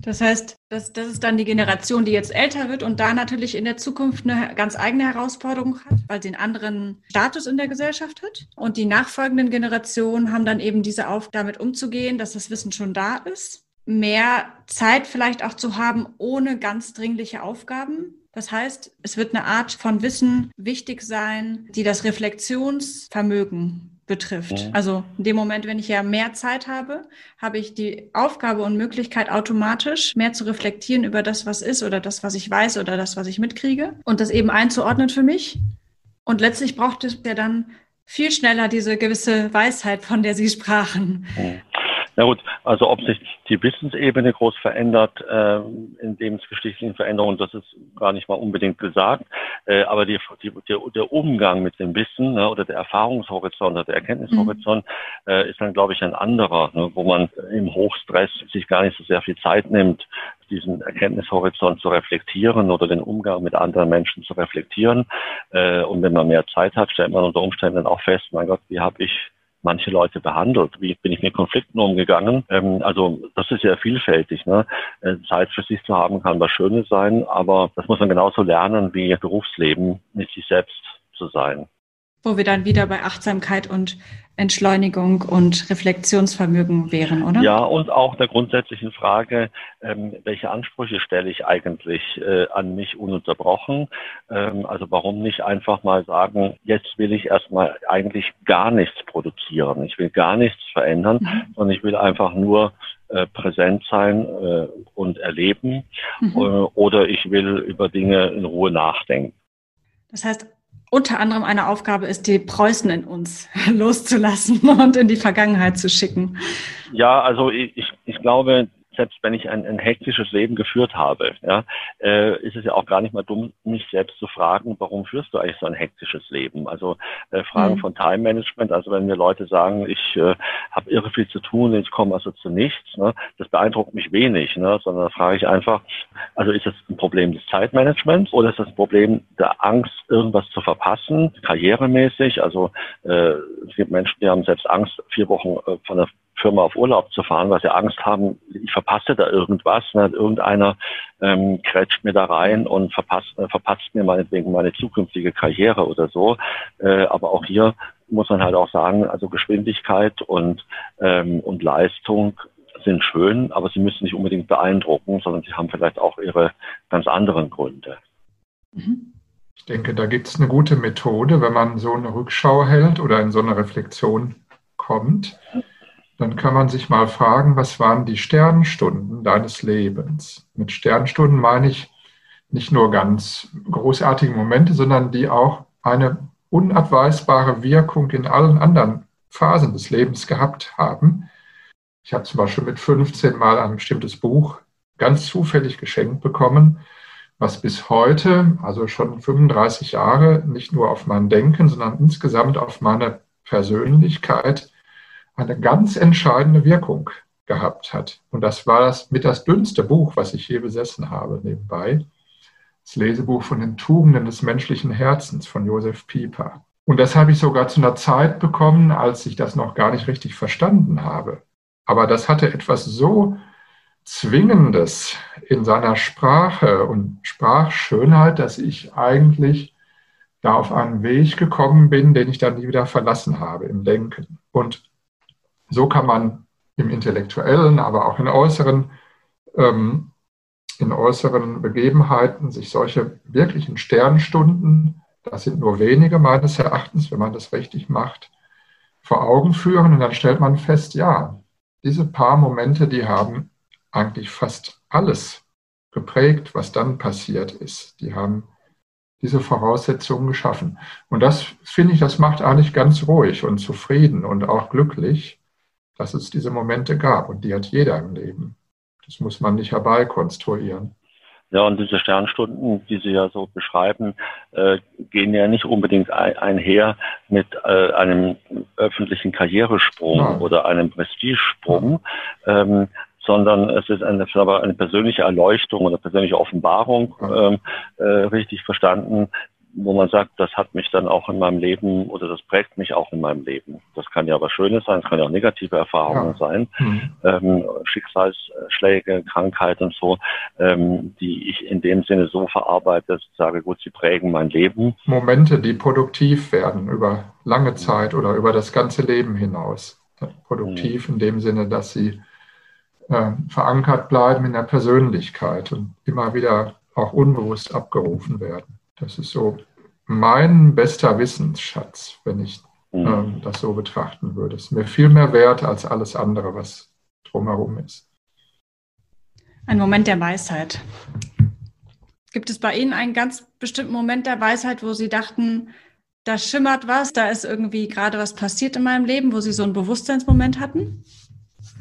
Das heißt, das, das ist dann die Generation, die jetzt älter wird und da natürlich in der Zukunft eine ganz eigene Herausforderung hat, weil sie einen anderen Status in der Gesellschaft hat. Und die nachfolgenden Generationen haben dann eben diese Aufgabe, damit umzugehen, dass das Wissen schon da ist mehr Zeit vielleicht auch zu haben ohne ganz dringliche Aufgaben. Das heißt, es wird eine Art von Wissen wichtig sein, die das Reflexionsvermögen betrifft. Ja. Also in dem Moment, wenn ich ja mehr Zeit habe, habe ich die Aufgabe und Möglichkeit automatisch mehr zu reflektieren über das, was ist oder das, was ich weiß oder das, was ich mitkriege und das eben einzuordnen für mich. Und letztlich braucht es ja dann viel schneller diese gewisse Weisheit, von der Sie sprachen. Na gut, also ob sich die Wissensebene groß verändert, äh, in lebensgeschichtlichen Veränderungen, das ist gar nicht mal unbedingt gesagt. Äh, aber die, die, der, der Umgang mit dem Wissen ne, oder der Erfahrungshorizont oder der Erkenntnishorizont mhm. äh, ist dann, glaube ich, ein anderer, ne, wo man im Hochstress sich gar nicht so sehr viel Zeit nimmt, diesen Erkenntnishorizont zu reflektieren oder den Umgang mit anderen Menschen zu reflektieren. Äh, und wenn man mehr Zeit hat, stellt man unter Umständen auch fest, mein Gott, wie habe ich manche Leute behandelt? Wie bin ich mit Konflikten umgegangen? Ähm, also das ist ja vielfältig. Ne? Äh, Zeit für sich zu haben kann was Schönes sein, aber das muss man genauso lernen wie Berufsleben mit sich selbst zu sein wo wir dann wieder bei Achtsamkeit und Entschleunigung und Reflexionsvermögen wären, oder? Ja, und auch der grundsätzlichen Frage, ähm, welche Ansprüche stelle ich eigentlich äh, an mich ununterbrochen? Ähm, also warum nicht einfach mal sagen, jetzt will ich erstmal eigentlich gar nichts produzieren, ich will gar nichts verändern, mhm. sondern ich will einfach nur äh, präsent sein äh, und erleben mhm. Äh, oder ich will über Dinge in Ruhe nachdenken. Das heißt, unter anderem eine Aufgabe ist, die Preußen in uns loszulassen und in die Vergangenheit zu schicken. Ja, also ich, ich glaube, selbst wenn ich ein, ein hektisches Leben geführt habe, ja, äh, ist es ja auch gar nicht mal dumm, mich selbst zu fragen, warum führst du eigentlich so ein hektisches Leben? Also äh, Fragen mhm. von Time Management, also wenn mir Leute sagen, ich äh, habe irre viel zu tun, ich komme also zu nichts, ne, das beeindruckt mich wenig, ne, sondern da frage ich einfach, also ist das ein Problem des Zeitmanagements oder ist das ein Problem der Angst, irgendwas zu verpassen, karrieremäßig? Also äh, es gibt Menschen, die haben selbst Angst, vier Wochen äh, von der Firma auf Urlaub zu fahren, weil sie Angst haben, ich verpasse da irgendwas. Ne? Irgendeiner ähm, krätscht mir da rein und verpasst, äh, verpasst mir meinetwegen meine zukünftige Karriere oder so. Äh, aber auch hier muss man halt auch sagen, also Geschwindigkeit und, ähm, und Leistung sind schön, aber sie müssen nicht unbedingt beeindrucken, sondern sie haben vielleicht auch ihre ganz anderen Gründe. Mhm. Ich denke, da gibt es eine gute Methode, wenn man so eine Rückschau hält oder in so eine Reflexion kommt, dann kann man sich mal fragen, was waren die Sternstunden deines Lebens? Mit Sternstunden meine ich nicht nur ganz großartige Momente, sondern die auch eine unabweisbare Wirkung in allen anderen Phasen des Lebens gehabt haben. Ich habe zum Beispiel mit 15 Mal ein bestimmtes Buch ganz zufällig geschenkt bekommen, was bis heute, also schon 35 Jahre, nicht nur auf mein Denken, sondern insgesamt auf meine Persönlichkeit eine ganz entscheidende Wirkung gehabt hat. Und das war das mit das dünnste Buch, was ich je besessen habe, nebenbei. Das Lesebuch von den Tugenden des menschlichen Herzens von Josef Pieper. Und das habe ich sogar zu einer Zeit bekommen, als ich das noch gar nicht richtig verstanden habe. Aber das hatte etwas so Zwingendes in seiner Sprache und Sprachschönheit, dass ich eigentlich da auf einen Weg gekommen bin, den ich dann nie wieder verlassen habe im Denken. Und so kann man im intellektuellen, aber auch in äußeren, ähm, in äußeren Begebenheiten sich solche wirklichen Sternstunden, das sind nur wenige meines Erachtens, wenn man das richtig macht, vor Augen führen und dann stellt man fest, ja, diese paar Momente, die haben eigentlich fast alles geprägt, was dann passiert ist. Die haben diese Voraussetzungen geschaffen. Und das finde ich, das macht eigentlich ganz ruhig und zufrieden und auch glücklich, dass es diese Momente gab. Und die hat jeder im Leben. Das muss man nicht herbeikonstruieren. Ja, und diese Sternstunden, die Sie ja so beschreiben, äh, gehen ja nicht unbedingt ein, einher mit äh, einem öffentlichen Karrieresprung Nein. oder einem Prestigesprung, ähm, sondern es ist eine, eine persönliche Erleuchtung oder persönliche Offenbarung, ähm, äh, richtig verstanden, wo man sagt, das hat mich dann auch in meinem Leben oder das prägt mich auch in meinem Leben. Das kann ja was Schönes sein, es kann ja auch negative Erfahrungen ja. sein, mhm. ähm, Schicksalsschläge, Krankheit und so, ähm, die ich in dem Sinne so verarbeite, dass ich sage, gut, sie prägen mein Leben. Momente, die produktiv werden über lange Zeit oder über das ganze Leben hinaus. Produktiv mhm. in dem Sinne, dass sie äh, verankert bleiben in der Persönlichkeit und immer wieder auch unbewusst abgerufen werden. Das ist so mein bester Wissensschatz, wenn ich mhm. ähm, das so betrachten würde. Es ist mir viel mehr wert als alles andere, was drumherum ist. Ein Moment der Weisheit. Gibt es bei Ihnen einen ganz bestimmten Moment der Weisheit, wo Sie dachten, da schimmert was, da ist irgendwie gerade was passiert in meinem Leben, wo Sie so einen Bewusstseinsmoment hatten?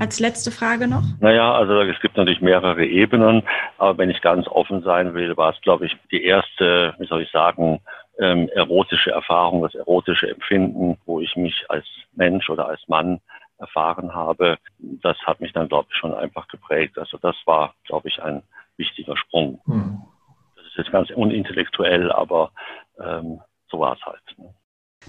Als letzte Frage noch? Naja, also es gibt natürlich mehrere Ebenen, aber wenn ich ganz offen sein will, war es, glaube ich, die erste, wie soll ich sagen, ähm, erotische Erfahrung, das erotische Empfinden, wo ich mich als Mensch oder als Mann erfahren habe. Das hat mich dann, glaube ich, schon einfach geprägt. Also das war, glaube ich, ein wichtiger Sprung. Hm. Das ist jetzt ganz unintellektuell, aber ähm, so war es halt. Ne?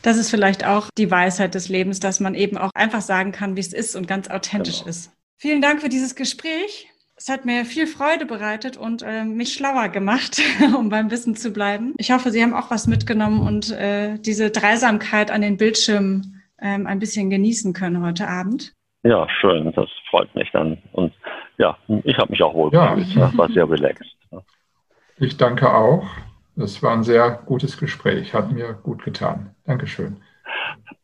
Das ist vielleicht auch die Weisheit des Lebens, dass man eben auch einfach sagen kann, wie es ist und ganz authentisch genau. ist. Vielen Dank für dieses Gespräch. Es hat mir viel Freude bereitet und äh, mich schlauer gemacht, um beim Wissen zu bleiben. Ich hoffe, Sie haben auch was mitgenommen und äh, diese Dreisamkeit an den Bildschirmen ähm, ein bisschen genießen können heute Abend. Ja, schön. Das freut mich dann. Und ja, ich habe mich auch wohl ja. gefühlt. War sehr relaxed. Ich danke auch. Das war ein sehr gutes Gespräch, hat mir gut getan. Dankeschön.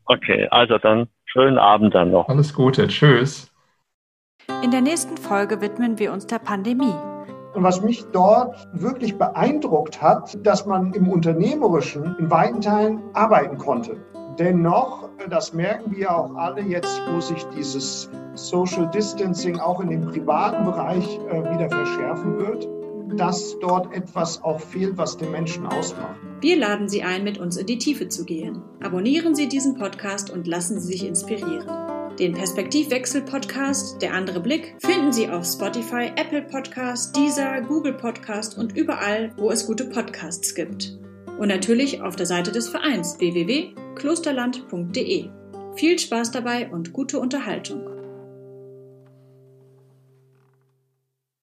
Okay, also dann schönen Abend dann noch. Alles Gute, tschüss. In der nächsten Folge widmen wir uns der Pandemie. Und was mich dort wirklich beeindruckt hat, dass man im Unternehmerischen in weiten Teilen arbeiten konnte. Dennoch, das merken wir auch alle jetzt, wo sich dieses Social Distancing auch in dem privaten Bereich äh, wieder verschärfen wird, dass dort etwas auch fehlt, was den Menschen ausmacht. Wir laden Sie ein, mit uns in die Tiefe zu gehen. Abonnieren Sie diesen Podcast und lassen Sie sich inspirieren. Den Perspektivwechsel-Podcast Der andere Blick finden Sie auf Spotify, Apple Podcast, Deezer, Google Podcast und überall, wo es gute Podcasts gibt. Und natürlich auf der Seite des Vereins www.klosterland.de. Viel Spaß dabei und gute Unterhaltung.